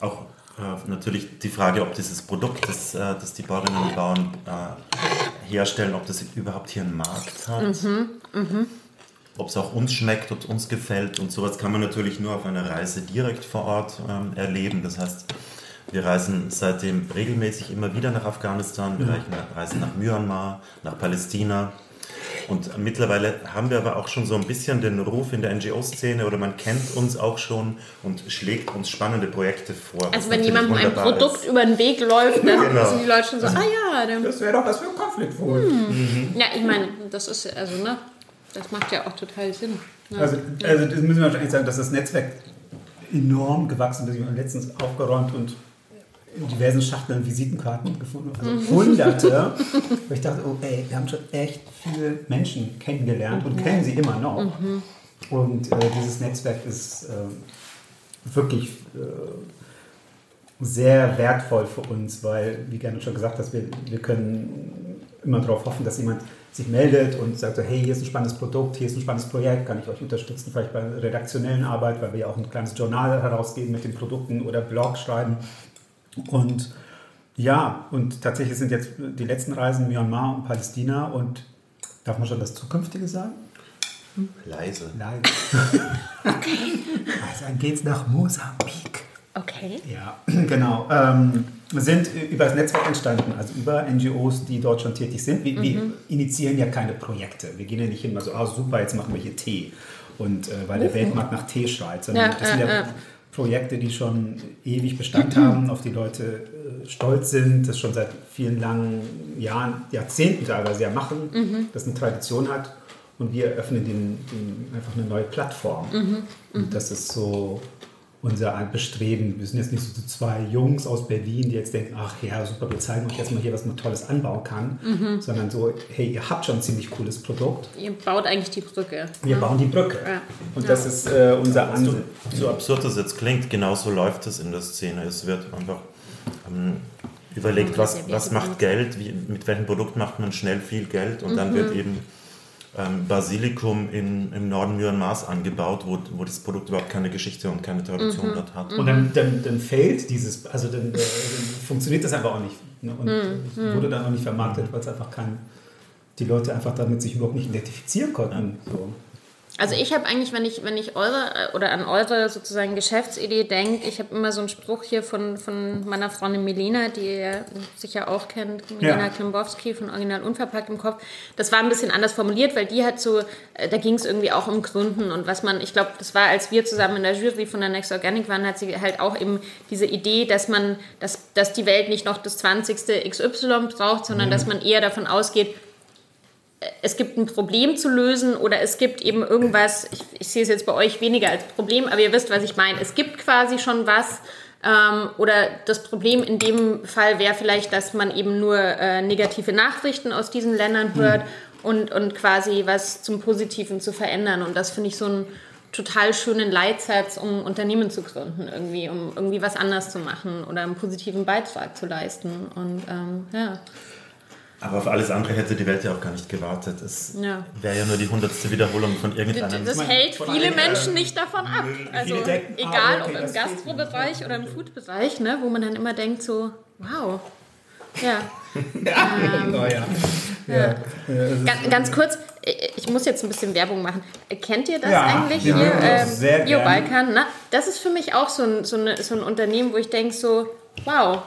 Auch äh, natürlich die Frage, ob dieses Produkt, das, äh, das die Bauerinnen und Bauern äh, herstellen, ob das überhaupt hier einen Markt hat. Mhm. Mhm ob es auch uns schmeckt, ob es uns gefällt und sowas kann man natürlich nur auf einer Reise direkt vor Ort ähm, erleben. Das heißt, wir reisen seitdem regelmäßig immer wieder nach Afghanistan, wir ja. reisen nach Myanmar, nach Palästina. Und mittlerweile haben wir aber auch schon so ein bisschen den Ruf in der NGO-Szene oder man kennt uns auch schon und schlägt uns spannende Projekte vor. Also wenn jemandem ein Produkt ist. über den Weg läuft, dann genau. sind die Leute schon so, also, ah ja. das wäre doch was für ein Konflikt wohl. Hm. Mhm. Ja, ich meine, das ist, also ne, das macht ja auch total Sinn. Ja. Also, also das müssen wir wahrscheinlich sagen, dass das Netzwerk enorm gewachsen ist. Ich habe letztens aufgeräumt und in diversen Schachteln Visitenkarten gefunden, also mhm. hunderte. <laughs> wo ich dachte, oh ey, wir haben schon echt viele Menschen kennengelernt und kennen sie immer noch. Mhm. Und äh, dieses Netzwerk ist äh, wirklich äh, sehr wertvoll für uns, weil, wie gerne schon gesagt hast, wir, wir können immer darauf hoffen, dass jemand sich meldet und sagt so, hey, hier ist ein spannendes Produkt, hier ist ein spannendes Projekt, kann ich euch unterstützen, vielleicht bei redaktionellen Arbeit, weil wir ja auch ein kleines Journal herausgeben mit den Produkten oder Blog schreiben. Und ja, und tatsächlich sind jetzt die letzten Reisen Myanmar und Palästina und darf man schon das Zukünftige sagen? Leise. Leise. okay. <laughs> Also dann geht's nach Mosambik. Okay. Ja, <clears throat> genau. Ähm, sind über das Netzwerk entstanden, also über NGOs, die dort schon tätig sind. Wir, mhm. wir initiieren ja keine Projekte. Wir gehen ja nicht immer so, ah super, jetzt machen wir hier Tee. Und äh, weil der Weltmarkt nach Tee schreit, sondern ja, das sind ja, ja Projekte, die schon ewig Bestand haben, auf die Leute äh, stolz sind, das schon seit vielen langen Jahren, Jahrzehnten teilweise ja machen, mhm. das eine Tradition hat. Und wir eröffnen den, den einfach eine neue Plattform. Mhm. Und mhm. das ist so unser Bestreben. Wir sind jetzt nicht so zwei Jungs aus Berlin, die jetzt denken, ach ja, super, wir zeigen euch jetzt mal hier, was man Tolles anbauen kann, mhm. sondern so, hey, ihr habt schon ein ziemlich cooles Produkt. Ihr baut eigentlich die Brücke. Wir ja. bauen die Brücke. Ja. Und ja. das ist äh, unser Ansatz. So, so absurd das jetzt klingt, genauso läuft es in der Szene. Es wird einfach ähm, überlegt, was, was macht Geld, wie, mit welchem Produkt macht man schnell viel Geld und mhm. dann wird eben ähm, Basilikum in, im Norden Myanmars angebaut, wo, wo das Produkt überhaupt keine Geschichte und keine Tradition mhm. dort hat. Und dann, dann, dann fehlt dieses, also dann, dann funktioniert das einfach auch nicht. Ne? Und mhm. wurde dann auch nicht vermarktet, weil es einfach kein, die Leute einfach damit sich überhaupt nicht identifizieren konnten. So. Also ich habe eigentlich, wenn ich, wenn ich eure äh, oder an eure sozusagen Geschäftsidee denke, ich habe immer so einen Spruch hier von, von meiner Freundin Melina, die ihr sicher auch kennt, Melina ja. Klimbowski von Original Unverpackt im Kopf. Das war ein bisschen anders formuliert, weil die hat so, äh, da ging es irgendwie auch um Gründen und was man, ich glaube, das war, als wir zusammen in der Jury von der Next Organic waren, hat sie halt auch eben diese Idee, dass man, dass, dass die Welt nicht noch das 20. XY braucht, sondern mhm. dass man eher davon ausgeht, es gibt ein Problem zu lösen oder es gibt eben irgendwas, ich, ich, sehe es jetzt bei euch weniger als Problem, aber ihr wisst, was ich meine. Es gibt quasi schon was ähm, oder das Problem in dem Fall wäre vielleicht, dass man eben nur äh, negative Nachrichten aus diesen Ländern hört mhm. und, und quasi was zum Positiven zu verändern. Und das finde ich so einen total schönen Leitsatz, um Unternehmen zu gründen, irgendwie, um irgendwie was anders zu machen oder einen positiven Beitrag zu leisten. Und ähm, ja. Aber auf alles andere hätte die Welt ja auch gar nicht gewartet. Es ja. wäre ja nur die hundertste Wiederholung von irgendeinem. Das hält viele Menschen nicht davon ab. Also egal ob im Gastrobereich oder im Foodbereich, ne, wo man dann immer denkt so, wow. Ja. <laughs> ja. Ähm, oh, ja. ja. Ganz, ganz, kurz, ich muss jetzt ein bisschen Werbung machen. Kennt ihr das eigentlich hier? Ähm, Bio-Balkan? Das ist für mich auch so ein, so, eine, so ein Unternehmen, wo ich denke so, wow,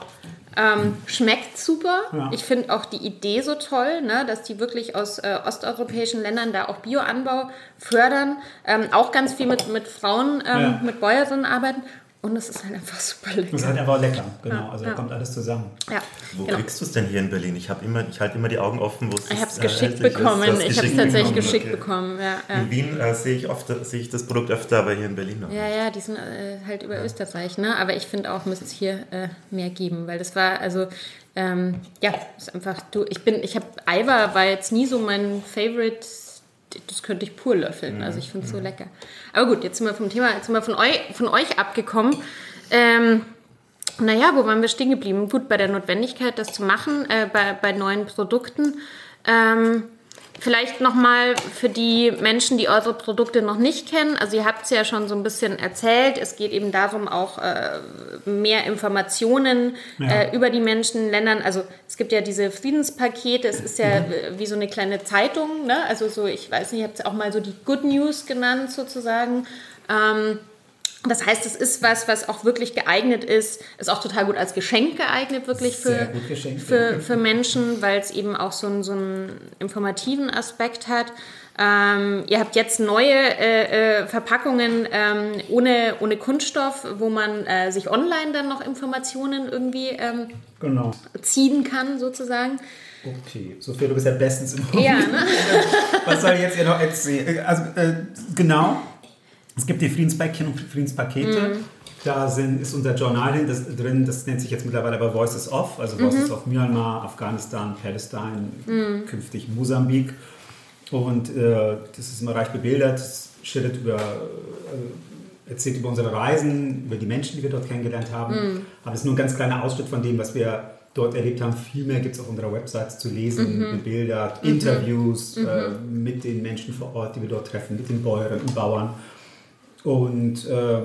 ähm, schmeckt super. Ja. Ich finde auch die Idee so toll, ne, dass die wirklich aus äh, osteuropäischen Ländern da auch Bioanbau fördern. Ähm, auch ganz viel mit, mit Frauen, ähm, ja. mit Bäuerinnen arbeiten. Und es ist halt einfach super lecker. Es ist halt einfach lecker, genau. Ja, also da kommt alles zusammen. Ja, wo genau. kriegst du es denn hier in Berlin? Ich, immer, ich halte immer die Augen offen, wo es Ich habe es geschickt bekommen. Ich habe es tatsächlich geschickt okay. bekommen. Ja, in Wien äh, sehe ich, oft, sehe ich das Produkt öfter, aber hier in Berlin noch. Ja, ja, die sind äh, halt über Österreich. Ne? Aber ich finde auch, müsste es hier äh, mehr geben, weil das war, also ähm, ja, ist einfach, du, ich bin, ich habe, Aiwa war jetzt nie so mein Favorite das könnte ich pur löffeln. Also ich finde es so mhm. lecker. Aber gut, jetzt sind wir vom Thema, jetzt sind wir von euch, von euch abgekommen. Ähm, naja, wo waren wir stehen geblieben? Gut, bei der Notwendigkeit, das zu machen, äh, bei, bei neuen Produkten. Ähm, Vielleicht nochmal für die Menschen, die eure Produkte noch nicht kennen. Also ihr habt es ja schon so ein bisschen erzählt. Es geht eben darum, auch äh, mehr Informationen ja. äh, über die Menschen in Ländern. Also es gibt ja diese Friedenspakete. Es ist ja mhm. wie so eine kleine Zeitung. Ne? Also so, ich weiß nicht, ihr habt es auch mal so die Good News genannt sozusagen. Ähm, das heißt, es ist was, was auch wirklich geeignet ist, ist auch total gut als Geschenk geeignet, wirklich für, für, für Menschen, weil es eben auch so einen, so einen informativen Aspekt hat. Ähm, ihr habt jetzt neue äh, äh, Verpackungen ähm, ohne, ohne Kunststoff, wo man äh, sich online dann noch Informationen irgendwie ähm, genau. ziehen kann, sozusagen. Okay, Sophia, du bist ja bestens im Ja, ne? <laughs> Was soll ich jetzt ihr noch erzählen? Also, äh, genau, Es gibt die Friedenspäckchen und Friedenspakete. Mhm. Da sind, ist unser Journal das, drin, das nennt sich jetzt mittlerweile aber Voices of, also Voices mhm. of Myanmar, Afghanistan, Palestine, mhm. künftig Mosambik. Und äh, das ist immer reich bebildert, schildert über, äh, erzählt über unsere Reisen, über die Menschen, die wir dort kennengelernt haben. Mhm. Aber es ist nur ein ganz kleiner Ausschnitt von dem, was wir dort erlebt haben. Viel mehr gibt es auf unserer Website zu lesen, mhm. bebildert, mhm. Interviews mhm. Äh, mit den Menschen vor Ort, die wir dort treffen, mit den Bäuerinnen und Bauern. Und äh,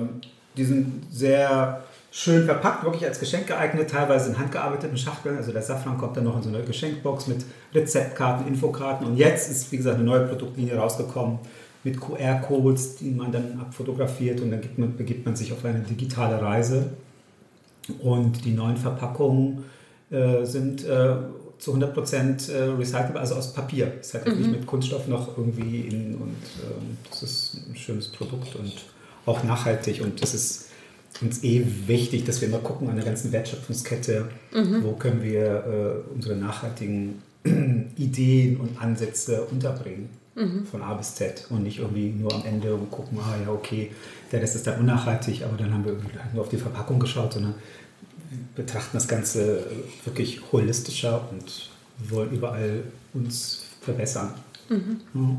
die sind sehr schön verpackt, wirklich als Geschenk geeignet, teilweise in handgearbeiteten Schachteln. Also der Safran kommt dann noch in so eine Geschenkbox mit Rezeptkarten, Infokarten. Und jetzt ist, wie gesagt, eine neue Produktlinie rausgekommen mit QR-Codes, die man dann abfotografiert und dann man, begibt man sich auf eine digitale Reise. Und die neuen Verpackungen äh, sind äh, zu 100% äh, recycelbar, also aus Papier. Es hat mhm. nicht mit Kunststoff noch irgendwie in und ähm, das ist ein schönes Produkt und auch nachhaltig und das ist uns eh wichtig, dass wir mal gucken an der ganzen Wertschöpfungskette, mhm. wo können wir äh, unsere nachhaltigen <clears throat> Ideen und Ansätze unterbringen. Mhm. Von A bis Z und nicht irgendwie nur am Ende gucken, ah ja, okay, der Rest ist dann unnachhaltig, aber dann haben wir halt nur auf die Verpackung geschaut, sondern betrachten das Ganze wirklich holistischer und wollen überall uns verbessern. Mhm. Ja.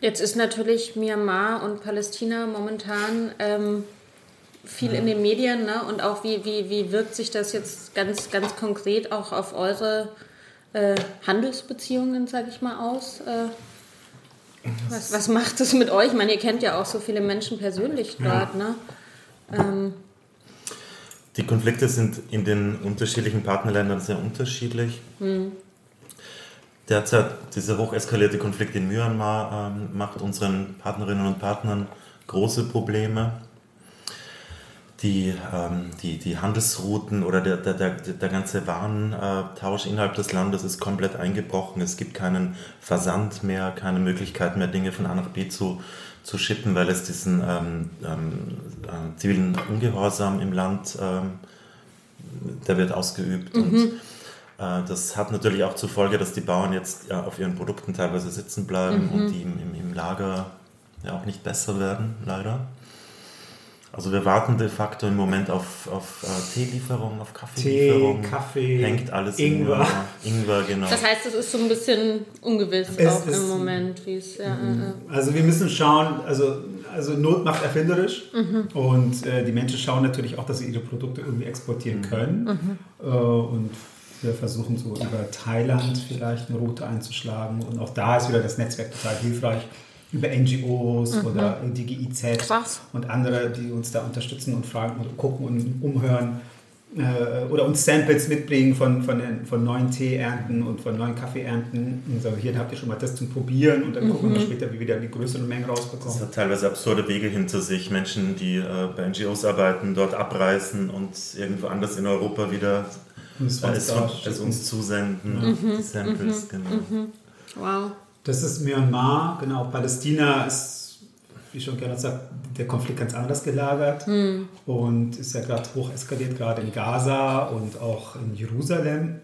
Jetzt ist natürlich Myanmar und Palästina momentan ähm, viel ja. in den Medien ne? und auch wie, wie, wie wirkt sich das jetzt ganz, ganz konkret auch auf eure äh, Handelsbeziehungen, sage ich mal, aus? Äh, was, was macht es mit euch? Ich meine, ihr kennt ja auch so viele Menschen persönlich dort. Ja. Ne? Ähm, die Konflikte sind in den unterschiedlichen Partnerländern sehr unterschiedlich. Mhm. Derzeit dieser hocheskalierte Konflikt in Myanmar ähm, macht unseren Partnerinnen und Partnern große Probleme. Die, ähm, die, die Handelsrouten oder der, der, der, der ganze Warentausch innerhalb des Landes ist komplett eingebrochen. Es gibt keinen Versand mehr, keine Möglichkeit mehr, Dinge von A nach B zu, zu schippen, weil es diesen ähm, ähm, äh, zivilen Ungehorsam im Land, ähm, der wird ausgeübt. Mhm. Und äh, das hat natürlich auch zur Folge, dass die Bauern jetzt ja, auf ihren Produkten teilweise sitzen bleiben mhm. und die im, im, im Lager ja auch nicht besser werden, leider. Also wir warten de facto im Moment auf, auf uh, Teelieferung, auf Kaffeelieferung. Tee, Kaffee, hängt alles Ingwer. Ingwer, genau. Das heißt, es ist so ein bisschen ungewiss es auch im Moment, wie es. Ja, mhm. also wir müssen schauen, also, also Not macht erfinderisch mhm. und äh, die Menschen schauen natürlich auch, dass sie ihre Produkte irgendwie exportieren mhm. können. Mhm. Äh, und wir versuchen so über Thailand vielleicht eine Route einzuschlagen und auch da ist wieder das Netzwerk total hilfreich über NGOs mhm. oder die GIZ Krass. und andere, die uns da unterstützen und fragen und gucken und umhören äh, oder uns Samples mitbringen von, von, den, von neuen Teeernten und von neuen Kaffeeernten. Und so, hier habt ihr schon mal das zum Probieren und dann mhm. gucken wir mhm. später, wie wir da die größeren Mengen rausbekommen. Es hat teilweise absurde Wege hinter sich. Menschen, die äh, bei NGOs arbeiten, dort abreißen und irgendwo anders in Europa wieder es, es, es uns zusenden, mhm. die Samples. Mhm. Genau. Wow. Das ist Myanmar, genau. Palästina ist, wie schon gerne sagt, der Konflikt ganz anders gelagert hm. und ist ja gerade hoch eskaliert, gerade in Gaza und auch in Jerusalem.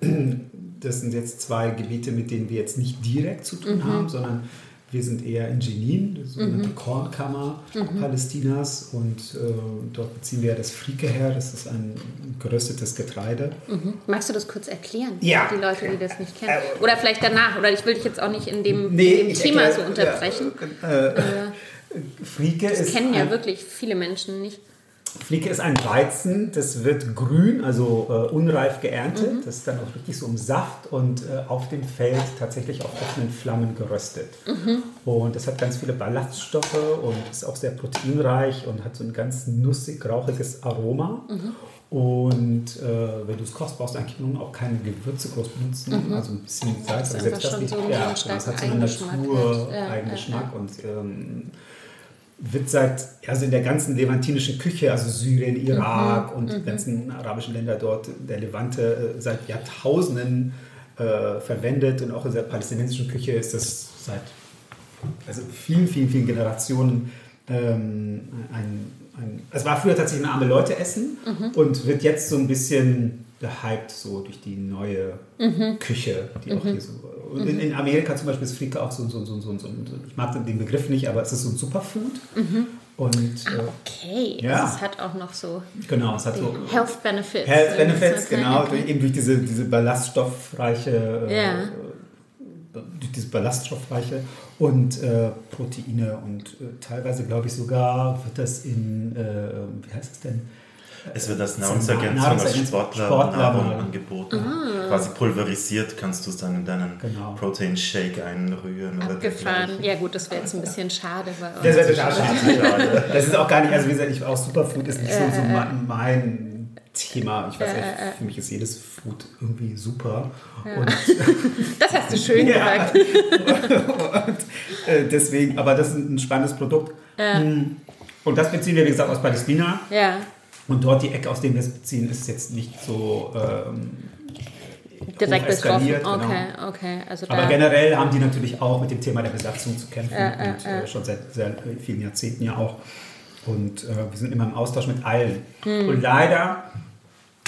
Das sind jetzt zwei Gebiete, mit denen wir jetzt nicht direkt zu tun mhm. haben, sondern wir sind eher in Jenin, die sogenannte mhm. Kornkammer mhm. Palästinas. Und äh, dort beziehen wir das Frike her. Das ist ein geröstetes Getreide. Mhm. Magst du das kurz erklären? Ja. Die Leute, die das nicht kennen. Äh, Oder vielleicht danach. Oder ich will dich jetzt auch nicht in dem, nee, in dem Thema erklär, so unterbrechen. Ja, äh, Frike das ist. kennen ja wirklich viele Menschen nicht. Flieke ist ein Weizen, das wird grün, also äh, unreif geerntet. Mhm. Das ist dann auch wirklich so im Saft und äh, auf dem Feld tatsächlich auf offenen Flammen geröstet. Mhm. Und das hat ganz viele Ballaststoffe und ist auch sehr proteinreich und hat so ein ganz nussig, rauchiges Aroma. Mhm. Und äh, wenn du es kochst, brauchst du eigentlich nun auch keine Gewürze groß benutzen. Mhm. Also ein bisschen Salz, aber selbst das nicht. So ja, das hat so einen Natur-Eigengeschmack. Ja, ja, und ähm, wird seit, also in der ganzen levantinischen Küche, also Syrien, Irak mhm. und die mhm. ganzen arabischen Länder dort, der Levante, äh, seit Jahrtausenden äh, verwendet und auch in der palästinensischen Küche ist das seit also vielen, vielen, vielen Generationen ähm, ein, ein, es war früher tatsächlich ein arme Leute essen mhm. und wird jetzt so ein bisschen gehypt so durch die neue mhm. Küche, die auch hier so. Und in, in, Amerika zum Beispiel ist Frika auch so, so, so, so, so, ich mag den Begriff nicht, aber es ist so ein Superfood. Und, äh, okay, ja. Also es hat auch noch so genau, es hat so Health Benefits. Health Benefits, genau, okay. eben durch diese, diese ballaststoffreiche, äh, ja. durch diese ballaststoffreiche und äh, Proteine und äh, teilweise glaube ich sogar wird das in, äh, wie heißt es denn? Es wird als Nahrungsergänzung, als Sportler, Sportler Nahrung angeboten. Ah. Quasi pulverisiert kannst du es dann in deinen genau. Protein Shake einrühren. Abgefahren. Ja gut, das wäre jetzt ein bisschen schade. das wäre total <laughs> schade. das ist auch gar nicht, also wie gesagt, ich, auch Superfood ist nicht so, so mein Thema. Ich weiß ja, äh, für mich ist jedes Food irgendwie super. Ja. <laughs> das hast du schön gesagt. und, äh, deswegen, aber das ist ein spannendes Produkt. Ja. Hm. Und das beziehen wir, wie gesagt, aus Palästina. Ja. Und dort die Ecke, aus der wir es beziehen, ist jetzt nicht so ähm, direkt betroffen. Genau. Okay. Also Aber generell haben die natürlich auch mit dem Thema der Besatzung zu kämpfen äh, äh, und äh, schon seit sehr vielen Jahrzehnten ja auch. Und äh, wir sind immer im Austausch mit allen. Hm. Und leider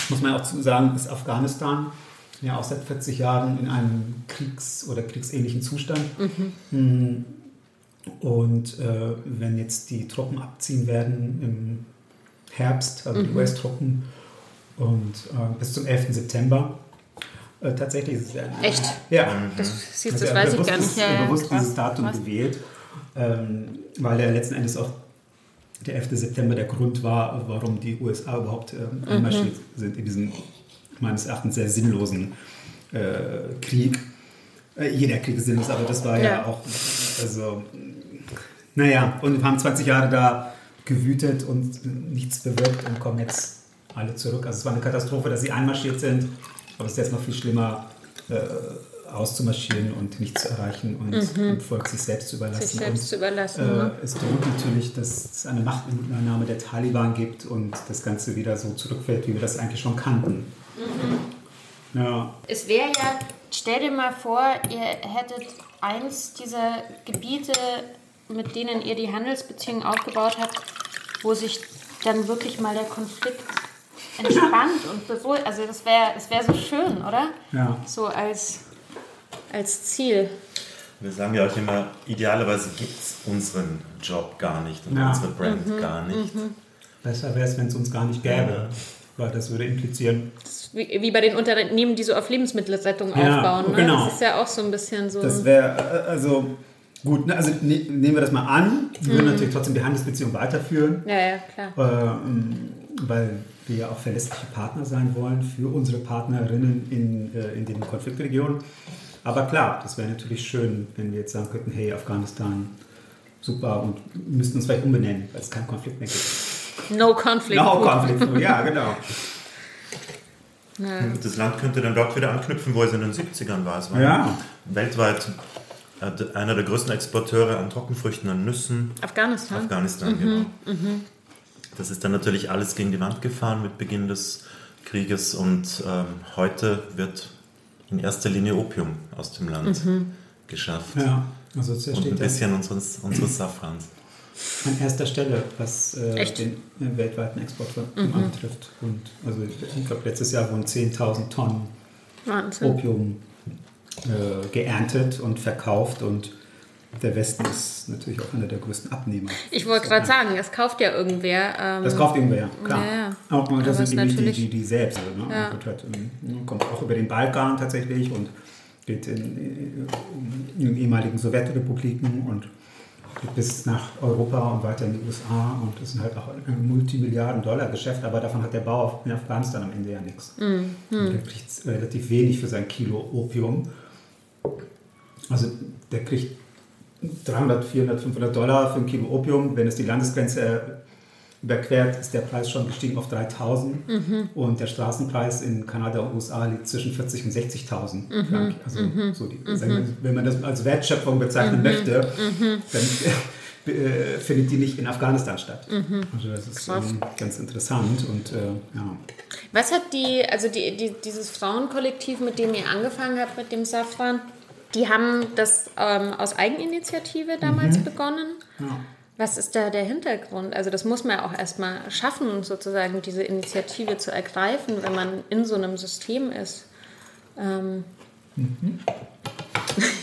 muss man auch sagen, ist Afghanistan ja auch seit 40 Jahren in einem Kriegs- oder kriegsähnlichen Zustand. Mhm. Hm. Und äh, wenn jetzt die Truppen abziehen werden im Herbst, also mhm. die US-Truppen, und äh, bis zum 11. September. Äh, tatsächlich ist es ja. Echt? Ja. Das, siehst, also das weiß ich gar nicht. Ja, bewusst krass, dieses Datum krass. gewählt, ähm, weil er letzten Endes auch der 11. September der Grund war, warum die USA überhaupt ähm, einmarschiert mhm. sind in diesem meines Erachtens sehr sinnlosen äh, Krieg. Äh, jeder Krieg ist sinnlos, aber das war ja, ja auch, also, naja, und wir haben 20 Jahre da gewütet und nichts bewirkt und kommen jetzt alle zurück. Also es war eine Katastrophe, dass sie einmarschiert sind, aber es ist jetzt noch viel schlimmer, äh, auszumarschieren und nichts zu erreichen und mhm. dem Volk sich selbst zu überlassen. Sich selbst und, zu überlassen. Äh, ne? Es droht natürlich, dass es eine Machtübernahme der Taliban gibt und das Ganze wieder so zurückfällt, wie wir das eigentlich schon kannten. Mhm. Ja. Es wäre ja, stell dir mal vor, ihr hättet eins dieser Gebiete mit denen ihr die Handelsbeziehungen aufgebaut habt, wo sich dann wirklich mal der Konflikt entspannt und beruhigt. Also das wäre das wär so schön, oder? Ja. So als, als Ziel. Wir sagen ja auch immer, idealerweise gibt es unseren Job gar nicht und ja. unsere Brand mhm. gar nicht. Mhm. Besser wäre es, wenn es uns gar nicht gäbe. Ja. Weil das würde implizieren. Das wie, wie, bei den Unternehmen, die so auf Lebensmittelrettung ja, aufbauen. Ne? Genau. Das ist ja auch so ein bisschen so. Das wäre, äh, also Gut, ne, also ne, nehmen wir das mal an. Wir würden mhm. natürlich trotzdem die Handelsbeziehung weiterführen. Ja, ja, klar. Ähm, weil wir ja auch verlässliche Partner sein wollen für unsere Partnerinnen in, äh, in den Konfliktregionen. Aber klar, das wäre natürlich schön, wenn wir jetzt sagen könnten, hey, Afghanistan, super, und müssten uns vielleicht umbenennen, weil es keinen Konflikt mehr gibt. No Conflict. No Conflict, ja, genau. Ja. Das Land könnte dann dort wieder anknüpfen, wo es in den 70ern war. Es war ja. weltweit einer der größten Exporteure an Trockenfrüchten, an Nüssen. Afghanistan. Afghanistan, mhm, genau. Mhm. Das ist dann natürlich alles gegen die Wand gefahren mit Beginn des Krieges und ähm, heute wird in erster Linie Opium aus dem Land mhm. geschafft. Ja, also es und ein bisschen unseres, unseres Safrans. An erster Stelle, was äh, den äh, weltweiten Export mhm. anbetrifft. Und also ich glaube, letztes Jahr wurden 10.000 Tonnen Wahnsinn. Opium äh, geerntet und verkauft und der Westen ist natürlich auch einer der größten Abnehmer. Ich wollte gerade sagen, das kauft ja irgendwer. Ähm, das kauft irgendwer, ja, klar. Ja, ja. Auch, das sind nämlich die, die, die selbst. Also, ne? Ja. Halt, kommt auch über den Balkan tatsächlich und geht in, in, in den ehemaligen Sowjetrepubliken und geht bis nach Europa und weiter in die USA und das sind halt auch ein Multimilliarden-Dollar-Geschäft, aber davon hat der Bauer in Afghanistan am Ende ja nichts. Mhm. Der kriegt relativ wenig für sein Kilo Opium also der kriegt 300, 400, 500 Dollar für ein Kilo Opium. Wenn es die Landesgrenze überquert, ist der Preis schon gestiegen auf 3000 mhm. und der Straßenpreis in Kanada und USA liegt zwischen 40 und 60.000 mhm. Also mhm. so die, mhm. wenn man das als Wertschöpfung bezeichnen mhm. möchte, mhm. dann <laughs> äh, findet die nicht in Afghanistan statt. Also das ist ähm, ganz interessant und äh, ja. Was hat die, also die, die, dieses Frauenkollektiv, mit dem ihr angefangen habt, mit dem Safran, die haben das ähm, aus Eigeninitiative damals mhm. begonnen. Ja. Was ist da der Hintergrund? Also das muss man ja auch erstmal schaffen, sozusagen diese Initiative zu ergreifen, wenn man in so einem System ist. Ähm. Mhm. <laughs>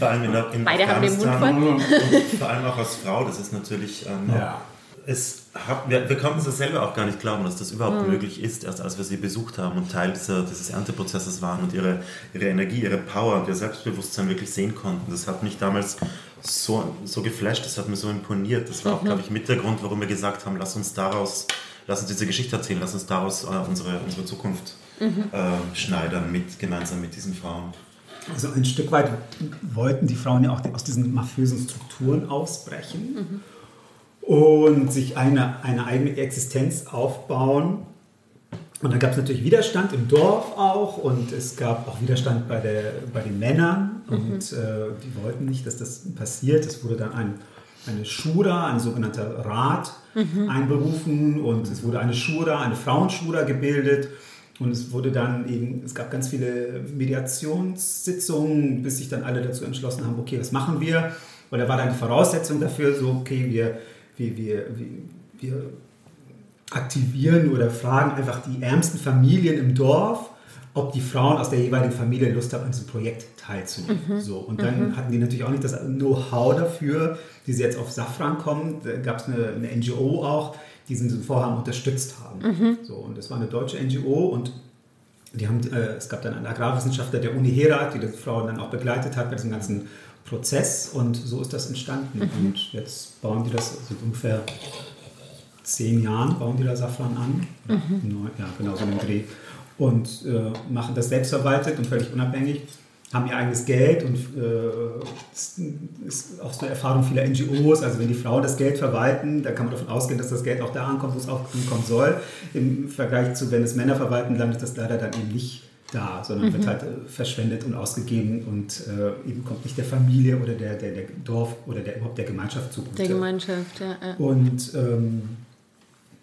vor allem in, in Beide haben den Mund voll. vor allem auch als Frau, das ist natürlich... Ähm, ja. es hat, wir, wir konnten es selber auch gar nicht glauben, dass das überhaupt mhm. möglich ist, erst als wir sie besucht haben und Teil dieser, dieses Ernteprozesses waren und ihre, ihre Energie, ihre Power und ihr Selbstbewusstsein wirklich sehen konnten. Das hat mich damals so, so geflasht, das hat mir so imponiert. Das war auch, mhm. glaube ich, mit der Grund, warum wir gesagt haben, lass uns daraus, lass uns diese Geschichte erzählen, lass uns daraus äh, unsere, unsere Zukunft mhm. äh, schneidern, mit, gemeinsam mit diesen Frauen. Also ein Stück weit wollten die Frauen ja auch aus diesen mafiösen Strukturen ausbrechen mhm. und sich eine, eine eigene Existenz aufbauen. Und da gab es natürlich Widerstand im Dorf auch und es gab auch Widerstand bei, der, bei den Männern und mhm. äh, die wollten nicht, dass das passiert. Es wurde dann ein, eine Schura, ein sogenannter Rat mhm. einberufen und es wurde eine Schura, eine Frauenschura gebildet und es wurde dann eben, es gab ganz viele Mediationssitzungen, bis sich dann alle dazu entschlossen haben, okay, was machen wir? Weil da war dann die Voraussetzung dafür, so, okay, wir, wir, wir, wir aktivieren oder fragen einfach die ärmsten Familien im Dorf, ob die Frauen aus der jeweiligen Familie Lust haben, an diesem Projekt teilzunehmen. Mhm. So, und dann mhm. hatten die natürlich auch nicht das Know-how dafür, die sie jetzt auf Safran kommen. Da gab es eine, eine NGO auch, diesen Vorhaben unterstützt haben. Mhm. So, und das war eine deutsche NGO und die haben, äh, es gab dann einen Agrarwissenschaftler der Uni Herat, die die Frauen dann auch begleitet hat bei diesem ganzen Prozess und so ist das entstanden. Mhm. Und jetzt bauen die das, also ungefähr zehn Jahren bauen die da Safran an. Mhm. Ja, genau so einen Dreh. Und äh, machen das selbstverwaltet und völlig unabhängig haben ihr eigenes Geld und äh, ist auch so eine Erfahrung vieler NGOs. Also wenn die Frauen das Geld verwalten, dann kann man davon ausgehen, dass das Geld auch da ankommt, wo es auch ankommen soll. Im Vergleich zu, wenn es Männer verwalten, landet das leider dann eben nicht da, sondern mhm. wird halt äh, verschwendet und ausgegeben und äh, eben kommt nicht der Familie oder der, der, der Dorf oder der, überhaupt der Gemeinschaft zugute. Der Gemeinschaft, ja. ja. Und ähm,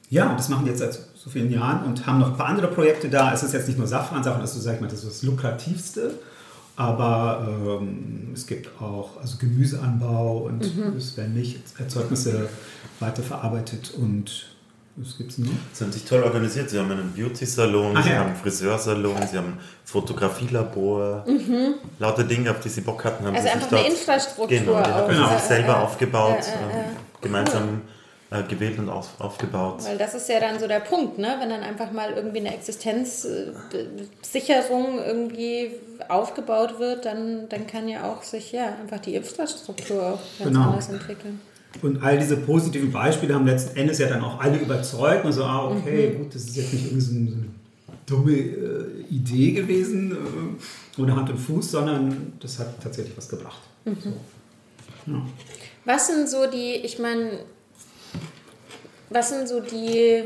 ja, das machen die jetzt seit so vielen Jahren und haben noch ein paar andere Projekte da. Es ist jetzt nicht nur Safran, Safran ist so, sag ich mal, das, ist das lukrativste. Aber ähm, es gibt auch also Gemüseanbau und mhm. es werden nicht Erzeugnisse weiterverarbeitet und was gibt es noch? Sie haben sich toll organisiert. Sie haben einen Beauty-Salon, Sie ja. haben einen Friseursalon, Sie haben ein Fotografielabor. Mhm. Lauter Dinge, auf die Sie Bock hatten. Haben also Sie einfach eine Infrastruktur. Genau, die haben genau. sich selber äh, aufgebaut, äh, äh, gemeinsam äh, gewählt und auf, aufgebaut. Weil das ist ja dann so der Punkt, ne? wenn dann einfach mal irgendwie eine Existenzsicherung irgendwie aufgebaut wird, dann, dann kann ja auch sich ja einfach die Infrastruktur auch ganz genau. anders entwickeln. Und all diese positiven Beispiele haben letzten Endes ja dann auch alle überzeugt und so, ah, okay, mhm. gut, das ist jetzt nicht irgendwie so eine, so eine dumme äh, Idee gewesen, äh, ohne Hand und Fuß, sondern das hat tatsächlich was gebracht. Mhm. So. Ja. Was sind so die, ich meine, was sind so die,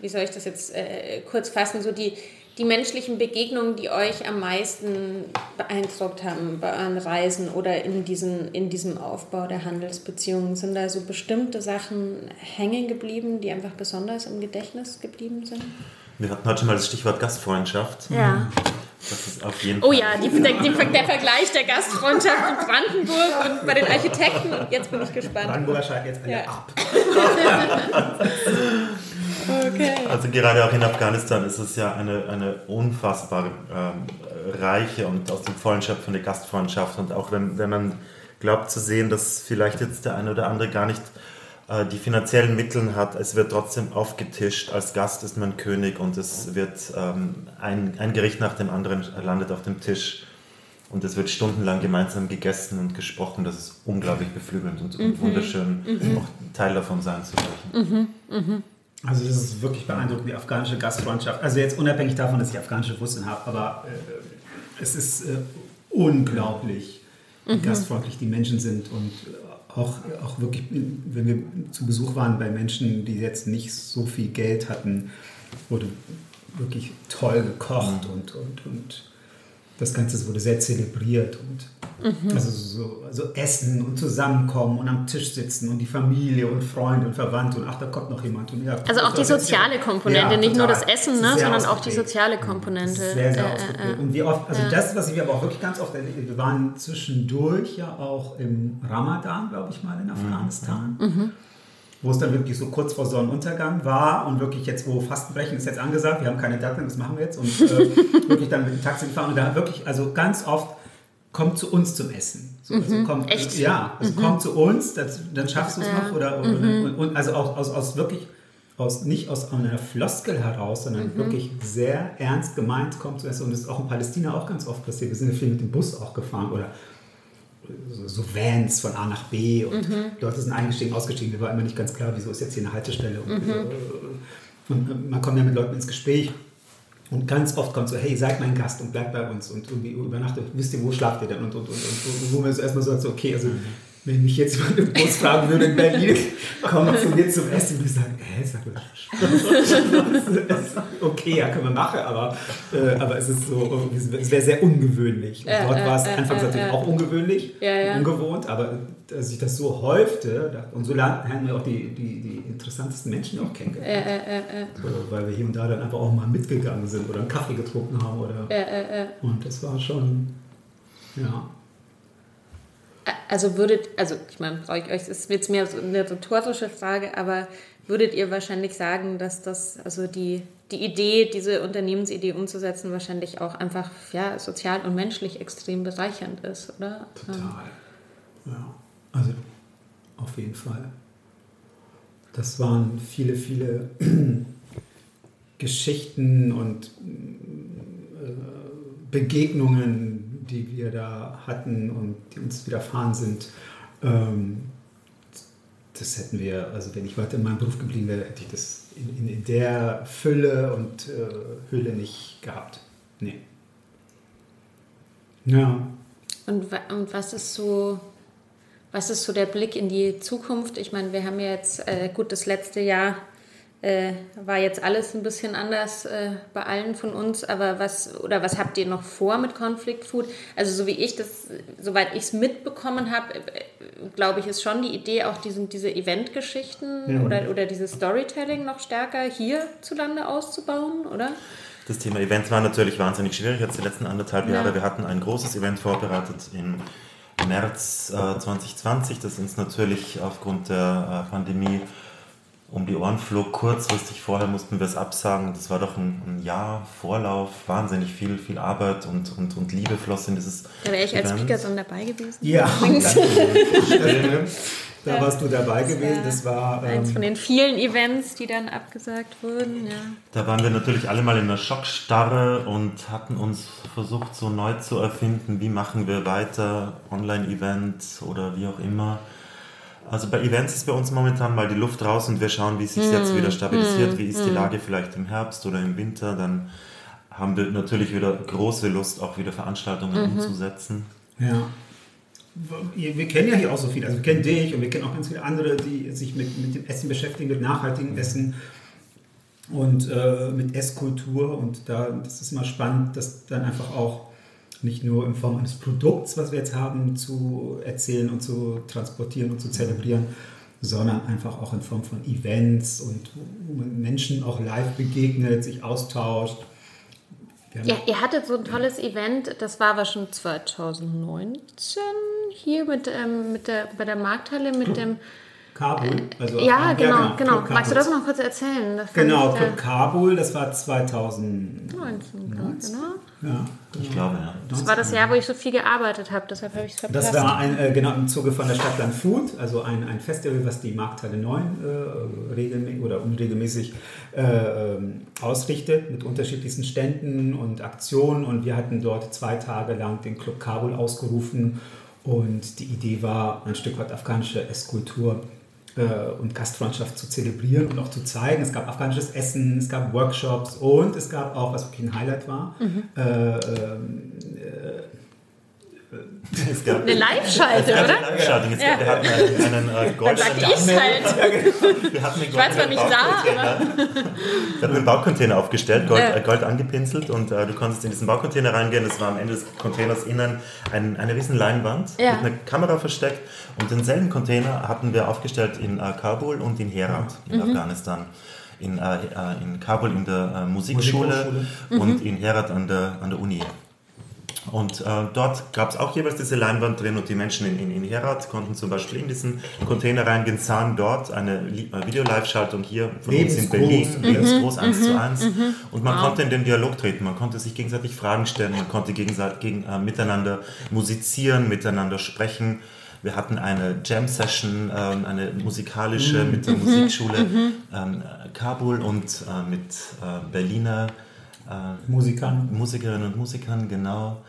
wie soll ich das jetzt äh, kurz fassen, so die, die menschlichen Begegnungen, die euch am meisten beeindruckt haben bei euren Reisen oder in, diesen, in diesem Aufbau der Handelsbeziehungen? Sind da so bestimmte Sachen hängen geblieben, die einfach besonders im Gedächtnis geblieben sind? Wir hatten heute schon mal das Stichwort Gastfreundschaft. Ja. Das ist auf jeden oh Fall. ja, die, der, die, der Vergleich der Gastfreundschaft in Brandenburg und bei den Architekten. Jetzt bin ich gespannt. Brandenburger scheint jetzt alle ja. ab. okay. Also gerade auch in Afghanistan ist es ja eine, eine unfassbar ähm, reiche und aus dem Vollen schöpfende Gastfreundschaft. Und auch wenn, wenn man glaubt zu sehen, dass vielleicht jetzt der eine oder andere gar nicht äh, die finanziellen Mittel hat, es wird trotzdem aufgetischt. Als Gast ist man König und es wird ähm, ein, ein Gericht nach dem anderen landet auf dem Tisch. Und es wird stundenlang gemeinsam gegessen und gesprochen. Das ist unglaublich beflügelnd und, mhm. wunderschön, mhm. auch Teil davon sein zu dürfen. Mhm. mhm. Also das ist wirklich beeindruckend, die afghanische Gastfreundschaft. Also jetzt unabhängig davon, dass ich afghanische Wurzeln habe, aber äh, es ist äh, unglaublich, wie mhm. gastfreundlich die Menschen sind und auch, auch wirklich, wenn wir zu Besuch waren bei Menschen, die jetzt nicht so viel Geld hatten, wurde wirklich toll gekocht und, und, und das Ganze wurde sehr zelebriert und Mhm. Also so also Essen und Zusammenkommen und am Tisch sitzen und die Familie und Freunde und Verwandte und ach, da kommt noch jemand. Und ja, also auch die soziale Komponente, ja, nicht nur das Essen, ne, sondern auch die soziale Komponente. Sehr, sehr äh, äh, Und wie oft, also ja. das, was ich aber auch wirklich ganz oft erlebe, wir waren zwischendurch ja auch im Ramadan, glaube ich mal, in mhm. Afghanistan. Mhm wo es dann wirklich so kurz vor Sonnenuntergang war und wirklich jetzt, wo Fastenbrechen ist jetzt angesagt, wir haben keine Datteln, das machen wir jetzt und äh, <laughs> wirklich dann mit dem Taxi gefahren und da wirklich, also ganz oft kommt zu uns zum Essen. So, also mhm, kommt, echt? Ja, also mhm. kommt zu uns, das, dann schaffst du es ja. noch. Oder, oder mhm. und, also auch aus, aus wirklich, aus, nicht aus einer Floskel heraus, sondern mhm. wirklich sehr ernst gemeint kommt zu essen. Und das ist auch in Palästina auch ganz oft passiert. Wir sind ja viel mit dem Bus auch gefahren oder so Vans von A nach B und mhm. Leute sind eingestiegen, ausgestiegen. Mir war immer nicht ganz klar, wieso ist jetzt hier eine Haltestelle. Und, mhm. und man kommt ja mit Leuten ins Gespräch. Und ganz oft kommt so, hey, seid mein Gast und bleibt bei uns und irgendwie übernachtet. Wisst ihr, wo schlaft ihr denn? Und, und, und, und, wo man so erstmal sagt, so, okay, also wenn mich jetzt jemand im Bus fragen würde in Berlin, komm zu mir zum Essen, würde ich sagen, hä, sag mal, okay, ja, können wir machen, aber, äh, aber es ist so, es wäre sehr ungewöhnlich. Und dort war es anfangs natürlich auch ungewöhnlich, ungewohnt, aber dass sich das so häufte, und so haben wir auch die, die, die interessantesten Menschen auch kennengelernt. So, weil wir hier und da dann einfach auch mal mitgegangen sind oder einen Kaffee getrunken haben. Oder, Und das war schon, ja. Also würdet, also ich meine, brauche ich euch, ist jetzt mehr so eine rhetorische Frage, aber würdet ihr wahrscheinlich sagen, dass das, also die, die Idee, diese Unternehmensidee umzusetzen, wahrscheinlich auch einfach ja, sozial und menschlich extrem bereichernd ist, oder? Total. Ja, also auf jeden Fall. Das waren viele, viele <clears throat> Geschichten und äh, Begegnungen, die wir da hatten und die uns widerfahren sind, ähm, das hätten wir, also wenn ich weiter in meinem Beruf geblieben wäre, hätte ich das in, in, in der Fülle und äh, Hülle nicht gehabt. Nee. Ja. Und, und was ist so, was ist so der Blick in die Zukunft? Ich meine, wir haben ja jetzt äh, gut das letzte Jahr äh, war jetzt alles ein bisschen anders äh, bei allen von uns, aber was oder was habt ihr noch vor mit Conflict Food? Also so wie ich das, soweit ich es mitbekommen habe, äh, glaube ich, ist schon die Idee, auch diesen, diese Eventgeschichten ja. oder, oder dieses Storytelling noch stärker hierzulande auszubauen, oder? Das Thema Events war natürlich wahnsinnig schwierig jetzt die letzten anderthalb Jahre. Ja. Wir hatten ein großes Event vorbereitet im März äh, 2020, das uns natürlich aufgrund der äh, Pandemie um die Ohren flog. Kurzfristig vorher mussten wir es absagen. Das war doch ein, ein, Jahr Vorlauf, wahnsinnig viel, viel Arbeit und, und, und Liebe floss in dieses. Da wäre ich als Speakerson dabei gewesen. Ja, <laughs> da warst du dabei gewesen. Das war ähm, eins von den vielen Events, die dann abgesagt wurden. Ja. Da waren wir natürlich alle mal in einer Schockstarre und hatten uns versucht, so neu zu erfinden. Wie machen wir weiter? Online-Events oder wie auch immer. Also bei Events ist bei uns momentan mal die Luft raus und wir schauen, wie sich hm. jetzt wieder stabilisiert, hm. wie ist hm. die Lage vielleicht im Herbst oder im Winter. Dann haben wir natürlich wieder große Lust, auch wieder Veranstaltungen mhm. umzusetzen. Ja. Wir kennen ja hier auch so viele, also wir kennen dich und wir kennen auch ganz viele andere, die sich mit, mit dem Essen beschäftigen, mit nachhaltigem Essen und äh, mit Esskultur. Und da, das ist immer spannend, dass dann einfach auch nicht nur in Form eines Produkts, was wir jetzt haben, zu erzählen und zu transportieren und zu zelebrieren, sondern einfach auch in Form von Events und Menschen auch live begegnet, sich austauscht. Ja, ihr hattet so ein tolles Event, das war aber schon 2019 hier mit, ähm, mit der, bei der Markthalle mit dem Kabul. Also ja, genau, ja, genau. genau. Magst du das noch kurz erzählen? genau, Club Kabul, das war 2019. 19, genau. Ja, ich glaube, ja. Das war das Jahr, wo ich so viel gearbeitet habe, deshalb habe ich es verpasst. Das war ein, äh, genau im Zuge von der Stadtland Food, also ein, ein Festival, was die Markthalle 9 äh, regelmäßig oder unregelmäßig äh, ähm, ausrichtet, mit unterschiedlichsten Ständen und Aktionen. Und wir hatten dort zwei Tage lang den Club Kabul ausgerufen. Und die Idee war, ein Stück weit afghanische Esskultur äh, und Gastfreundschaft zu zelebrieren und auch zu zeigen. Es gab afghanisches Essen, es gab Workshops und es gab auch, was wirklich ein Highlight war, mhm. äh, ähm, äh, eine Live-Schalte, oder? Eine Live-Schaltung. Ja. Wir hatten einen, einen äh, Gold. Dann sag ich's halt. Wir hatten einen ich war zwar nicht da, aber... Wir hatten einen Baucontainer aufgestellt, Gold, ja. äh, Gold angepinselt und äh, du konntest in diesen Baucontainer reingehen. Es war am Ende des Containers innen ein, eine riesen Leinwand ja. mit einer Kamera versteckt und denselben Container hatten wir aufgestellt in äh, Kabul und in Herat in mhm. Afghanistan in, äh, äh, in Kabul in der äh, Musikschule, mhm. und in Herat an der, an der Uni. Und äh, dort gab es auch jeweils diese Leinwand drin und die Menschen in, in, in Herat konnten zum Beispiel in diesen Container reingehen, sahen dort eine äh, Video-Live-Schaltung hier von uns in Berlin, mhm. lebensgroß, mhm. 1 zu 1. Mhm. Und man wow. konnte in den Dialog treten, man konnte sich gegenseitig Fragen stellen, man konnte gegenseitig, gegen, äh, miteinander musizieren, miteinander sprechen. Wir hatten eine Jam-Session, ähm, eine musikalische mhm. mit der mhm. Musikschule mhm. ähm, Kabul und äh, mit äh, Berliner äh, Musikern. Musikerinnen und Musikern, genau.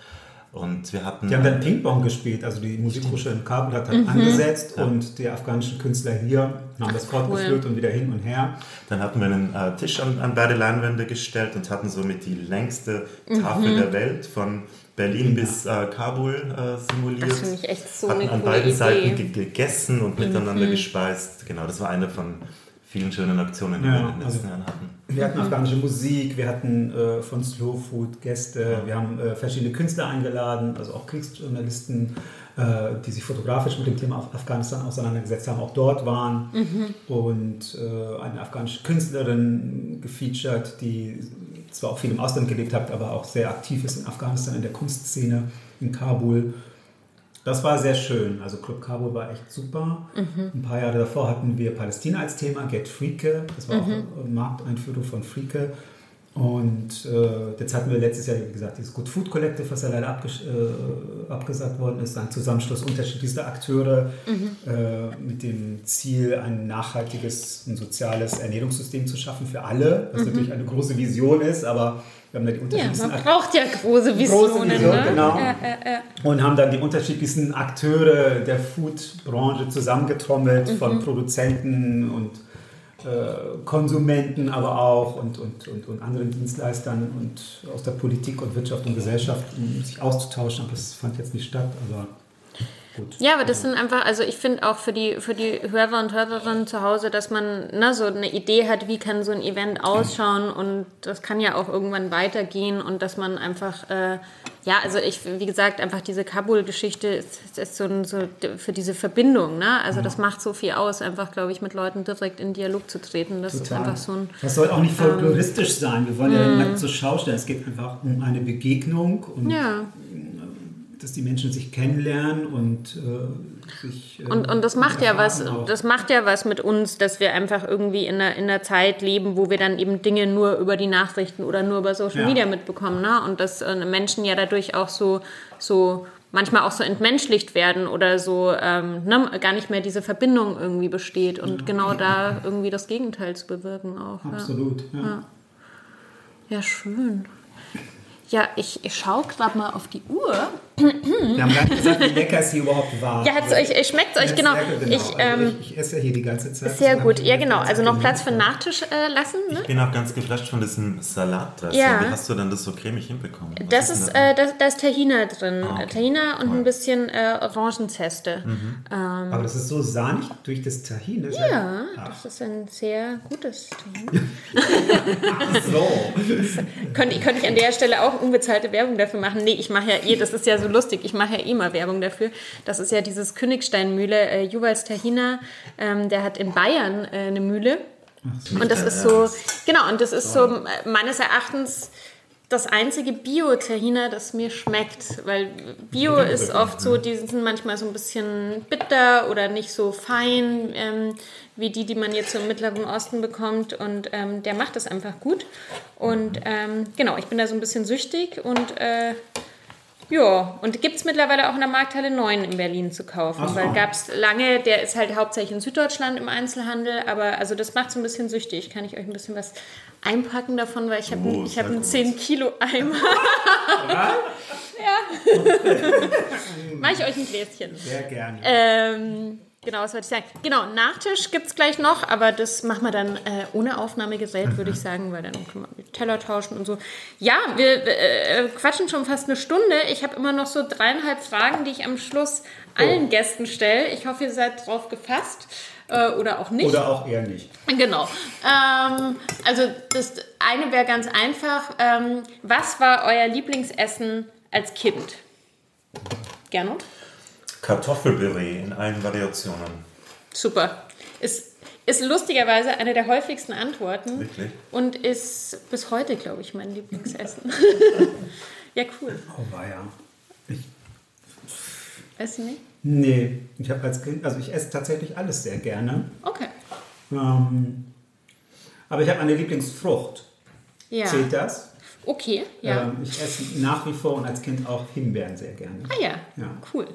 Und wir hatten. Die haben dann Ping-Pong gespielt, also die Musikhochschule in Kabul hat halt mhm. angesetzt ja. und die afghanischen Künstler hier haben das fortgeführt cool. und wieder hin und her. Dann hatten wir einen äh, Tisch an, an, beide Leinwände gestellt und hatten somit die längste Tafel mhm. der Welt von Berlin ja. bis äh, Kabul äh, simuliert. Das finde ich echt so hatten eine an beiden Idee. Seiten gegessen und mhm. miteinander gespeist. Genau, das war eine von vielen schönen Aktionen, die ja, wir in den letzten also, Jahren hatten. Wir hatten afghanische Musik, wir hatten äh, von Slow Food Gäste, wir haben äh, verschiedene Künstler eingeladen, also auch Kriegsjournalisten, äh, die sich fotografisch mit dem Thema Afghanistan auseinandergesetzt haben, auch dort waren. Mhm. Und äh, eine afghanische Künstlerin gefeatured, die zwar auch viel im Ausland gelebt hat, aber auch sehr aktiv ist in Afghanistan in der Kunstszene in Kabul. Das war sehr schön. Also Club Kabul war echt super. Mhm. Ein paar Jahre davor hatten wir Palästina als Thema, Get Freake. Das war mhm. auch eine Markteinführung von Freake. Und äh, jetzt hatten wir letztes Jahr, wie gesagt, dieses Good Food Collective, was ja leider abges äh, abgesagt worden ist, ein Zusammenschluss unterschiedlichster Akteure mhm. äh, mit dem Ziel, ein nachhaltiges und soziales Ernährungssystem zu schaffen für alle, was mhm. natürlich eine große Vision ist, aber wir haben da die unterschiedlichsten Ja, man braucht ja große Visionen. Große Vision, ne? genau. Ja, ja, und haben dann die unterschiedlichsten Akteure der Foodbranche zusammengetrommelt, mhm. von Produzenten und äh, Konsumenten, aber auch und, und, und, und anderen Dienstleistern und aus der Politik und Wirtschaft und Gesellschaft, um sich auszutauschen. Aber das fand jetzt nicht statt. Aber Gut. Ja, aber das sind einfach, also ich finde auch für die, für die Hörer und Hörerinnen zu Hause, dass man ne, so eine Idee hat, wie kann so ein Event ausschauen und das kann ja auch irgendwann weitergehen und dass man einfach, äh, ja, also ich, wie gesagt, einfach diese Kabul-Geschichte ist, ist so, ein, so für diese Verbindung, ne? Also das macht so viel aus, einfach, glaube ich, mit Leuten direkt in Dialog zu treten. Das Total. ist einfach so ein. Das soll auch nicht folkloristisch ähm, sein. Wir wollen ja nicht mhm. zur Schau stellen. Es geht einfach um eine Begegnung und ja dass die Menschen sich kennenlernen und äh, sich. Äh, und, und das macht ja was, auch. das macht ja was mit uns, dass wir einfach irgendwie in einer, in einer Zeit leben, wo wir dann eben Dinge nur über die Nachrichten oder nur über Social ja. Media mitbekommen. Ne? Und dass äh, Menschen ja dadurch auch so, so manchmal auch so entmenschlicht werden oder so ähm, ne, gar nicht mehr diese Verbindung irgendwie besteht und ja. genau da irgendwie das Gegenteil zu bewirken auch. Absolut, ja. Ja, ja schön. Ja, ich, ich schaue gerade mal auf die Uhr. Wir haben gar nicht gesagt, wie lecker es hier überhaupt war. Ja, hat's euch, schmeckt es euch, genau. genau. Ich, also ähm, ich, ich, esse ja hier die ganze Zeit. Sehr gut, ja genau. Also noch Platz für einen Nachtisch äh, lassen. Ne? Ich bin auch ganz geflasht von diesem Salatdressing. Ja. Wie hast du denn das so cremig hinbekommen? das ist, ist äh, da ist Tahina drin. Ah, okay. Tahina und cool. ein bisschen äh, Orangenzeste. Mhm. Ähm, Aber das ist so sahnig durch das Tahina. Ja, Ach. das ist ein sehr gutes Tahina. <laughs> Ach so. <laughs> könnte, könnte ich an der Stelle auch unbezahlte Werbung dafür machen. Nee, ich mache ja eh, das ist ja so lustig, ich mache ja eh mal Werbung dafür. Das ist ja dieses Königsteinmühle, äh, Juwals Tahina, ähm, der hat in Bayern äh, eine Mühle. So, und das ist so, genau, und das ist so äh, meines Erachtens das einzige Bio-Tahina, das mir schmeckt. Weil Bio ist oft so, die sind manchmal so ein bisschen bitter oder nicht so fein ähm, wie die, die man jetzt so im Mittleren Osten bekommt. Und ähm, der macht das einfach gut. Und ähm, genau, ich bin da so ein bisschen süchtig und äh, ja, und gibt es mittlerweile auch in der Markthalle 9 in Berlin zu kaufen. So. Weil gab es lange, der ist halt hauptsächlich in Süddeutschland im Einzelhandel, aber also das macht so ein bisschen süchtig. Kann ich euch ein bisschen was einpacken davon, weil ich habe oh, hab einen 10 Kilo Eimer. <laughs> ja. ja. Mache ich euch ein Gläschen. Sehr gerne. Ähm, Genau, was wollte ich sagen? Genau, Nachtisch gibt es gleich noch, aber das machen wir dann äh, ohne Aufnahmegerät, würde ich sagen, weil dann können wir Teller tauschen und so. Ja, wir äh, quatschen schon fast eine Stunde. Ich habe immer noch so dreieinhalb Fragen, die ich am Schluss allen oh. Gästen stelle. Ich hoffe, ihr seid drauf gefasst äh, oder auch nicht. Oder auch eher nicht. Genau. Ähm, also das eine wäre ganz einfach. Ähm, was war euer Lieblingsessen als Kind? Gernot? Kartoffelpüree in allen Variationen. Super. Ist, ist lustigerweise eine der häufigsten Antworten. Wirklich? Und ist bis heute, glaube ich, mein Lieblingsessen. <laughs> ja, cool. Oh, war ja. Ich Weißt du nicht? Nee, ich habe als Kind, also ich esse tatsächlich alles sehr gerne. Okay. Ähm, aber ich habe eine Lieblingsfrucht. Ja. Zählt das? Okay, ja. Ähm, ich esse nach wie vor und als Kind auch Himbeeren sehr gerne. Ah ja, ja. cool.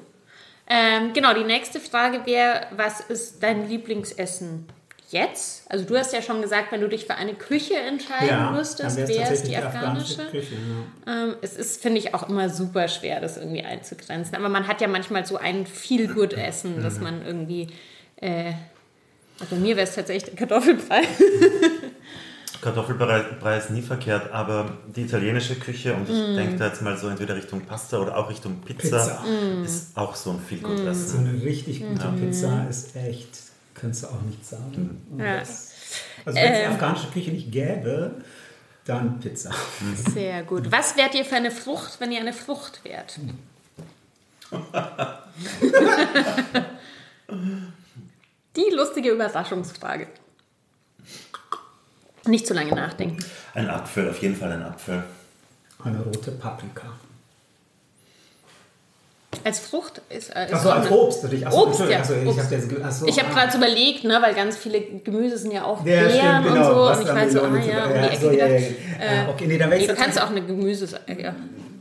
Ähm, genau, die nächste Frage wäre, was ist dein Lieblingsessen jetzt? Also du hast ja schon gesagt, wenn du dich für eine Küche entscheiden ja, müsstest, wäre es die afghanische. Küche, ja. ähm, es ist, finde ich, auch immer super schwer, das irgendwie einzugrenzen. Aber man hat ja manchmal so ein Feel-Good-Essen, dass man irgendwie... Äh, also bei mir wäre es tatsächlich der Kartoffelbrei. <laughs> Kartoffelbrei ist nie verkehrt, aber die italienische Küche, und ich mm. denke da jetzt mal so entweder Richtung Pasta oder auch Richtung Pizza, Pizza. Mm. ist auch so ein viel gut Essen. So eine richtig gute ja. Pizza ist echt, kannst du auch nicht sagen. Ja. Das, also wenn es ähm. die afghanische Küche nicht gäbe, dann Pizza. Sehr gut. Was wärt ihr für eine Frucht, wenn ihr eine Frucht wärt? <laughs> die lustige Überraschungsfrage. Nicht zu lange nachdenken. Ein Apfel, auf jeden Fall ein Apfel. Eine rote Paprika. Als Frucht ist. Äh, Achso, als Obst. Ich, achso, Obst, ja. Achso, ich habe hab gerade überlegt, ne, weil ganz viele Gemüse sind ja auch ja, Beeren genau, und so. Und ich weiß so, ah ja, um die Ecke so, gedacht. Ja, ja. Äh, okay, nee, dann nee, du kannst auch eine Gemüse sagen. Ja.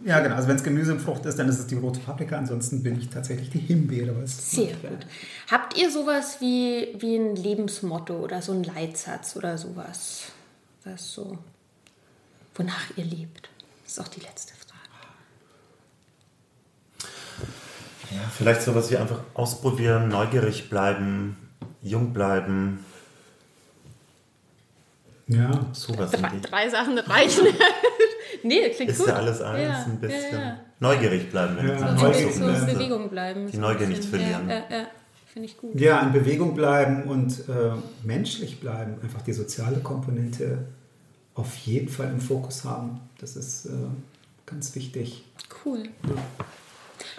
Ja, genau. Also wenn es Gemüse und Frucht ist, dann ist es die rote Paprika. Ansonsten bin ich tatsächlich die Himbeere. Sehr gut. Habt ihr sowas wie, wie ein Lebensmotto oder so ein Leitsatz oder sowas? Was so, wonach ihr lebt? Das ist auch die letzte Frage. Ja, vielleicht sowas wie einfach ausprobieren, neugierig bleiben, jung bleiben. Ja, sowas. Drei, drei Sachen reichen. <laughs> nee, klingt ist gut. Ist ja alles eins, ja, ein bisschen ja, ja. neugierig bleiben. Wenn ja, neugierig so in Bewegung bleiben. Die Neugier nicht verlieren. Ja, ja, finde ich gut. Ja, in Bewegung bleiben und äh, menschlich bleiben. Einfach die soziale Komponente auf jeden Fall im Fokus haben. Das ist äh, ganz wichtig. Cool.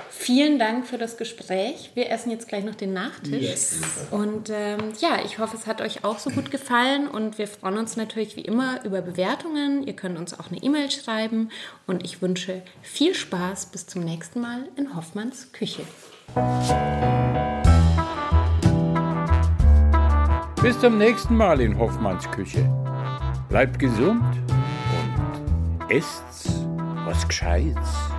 Vielen Dank für das Gespräch. Wir essen jetzt gleich noch den Nachtisch. Yes. Und ähm, ja, ich hoffe, es hat euch auch so gut gefallen. Und wir freuen uns natürlich wie immer über Bewertungen. Ihr könnt uns auch eine E-Mail schreiben. Und ich wünsche viel Spaß bis zum nächsten Mal in Hoffmanns Küche. Bis zum nächsten Mal in Hoffmanns Küche. Bleibt gesund und esst was Gescheites.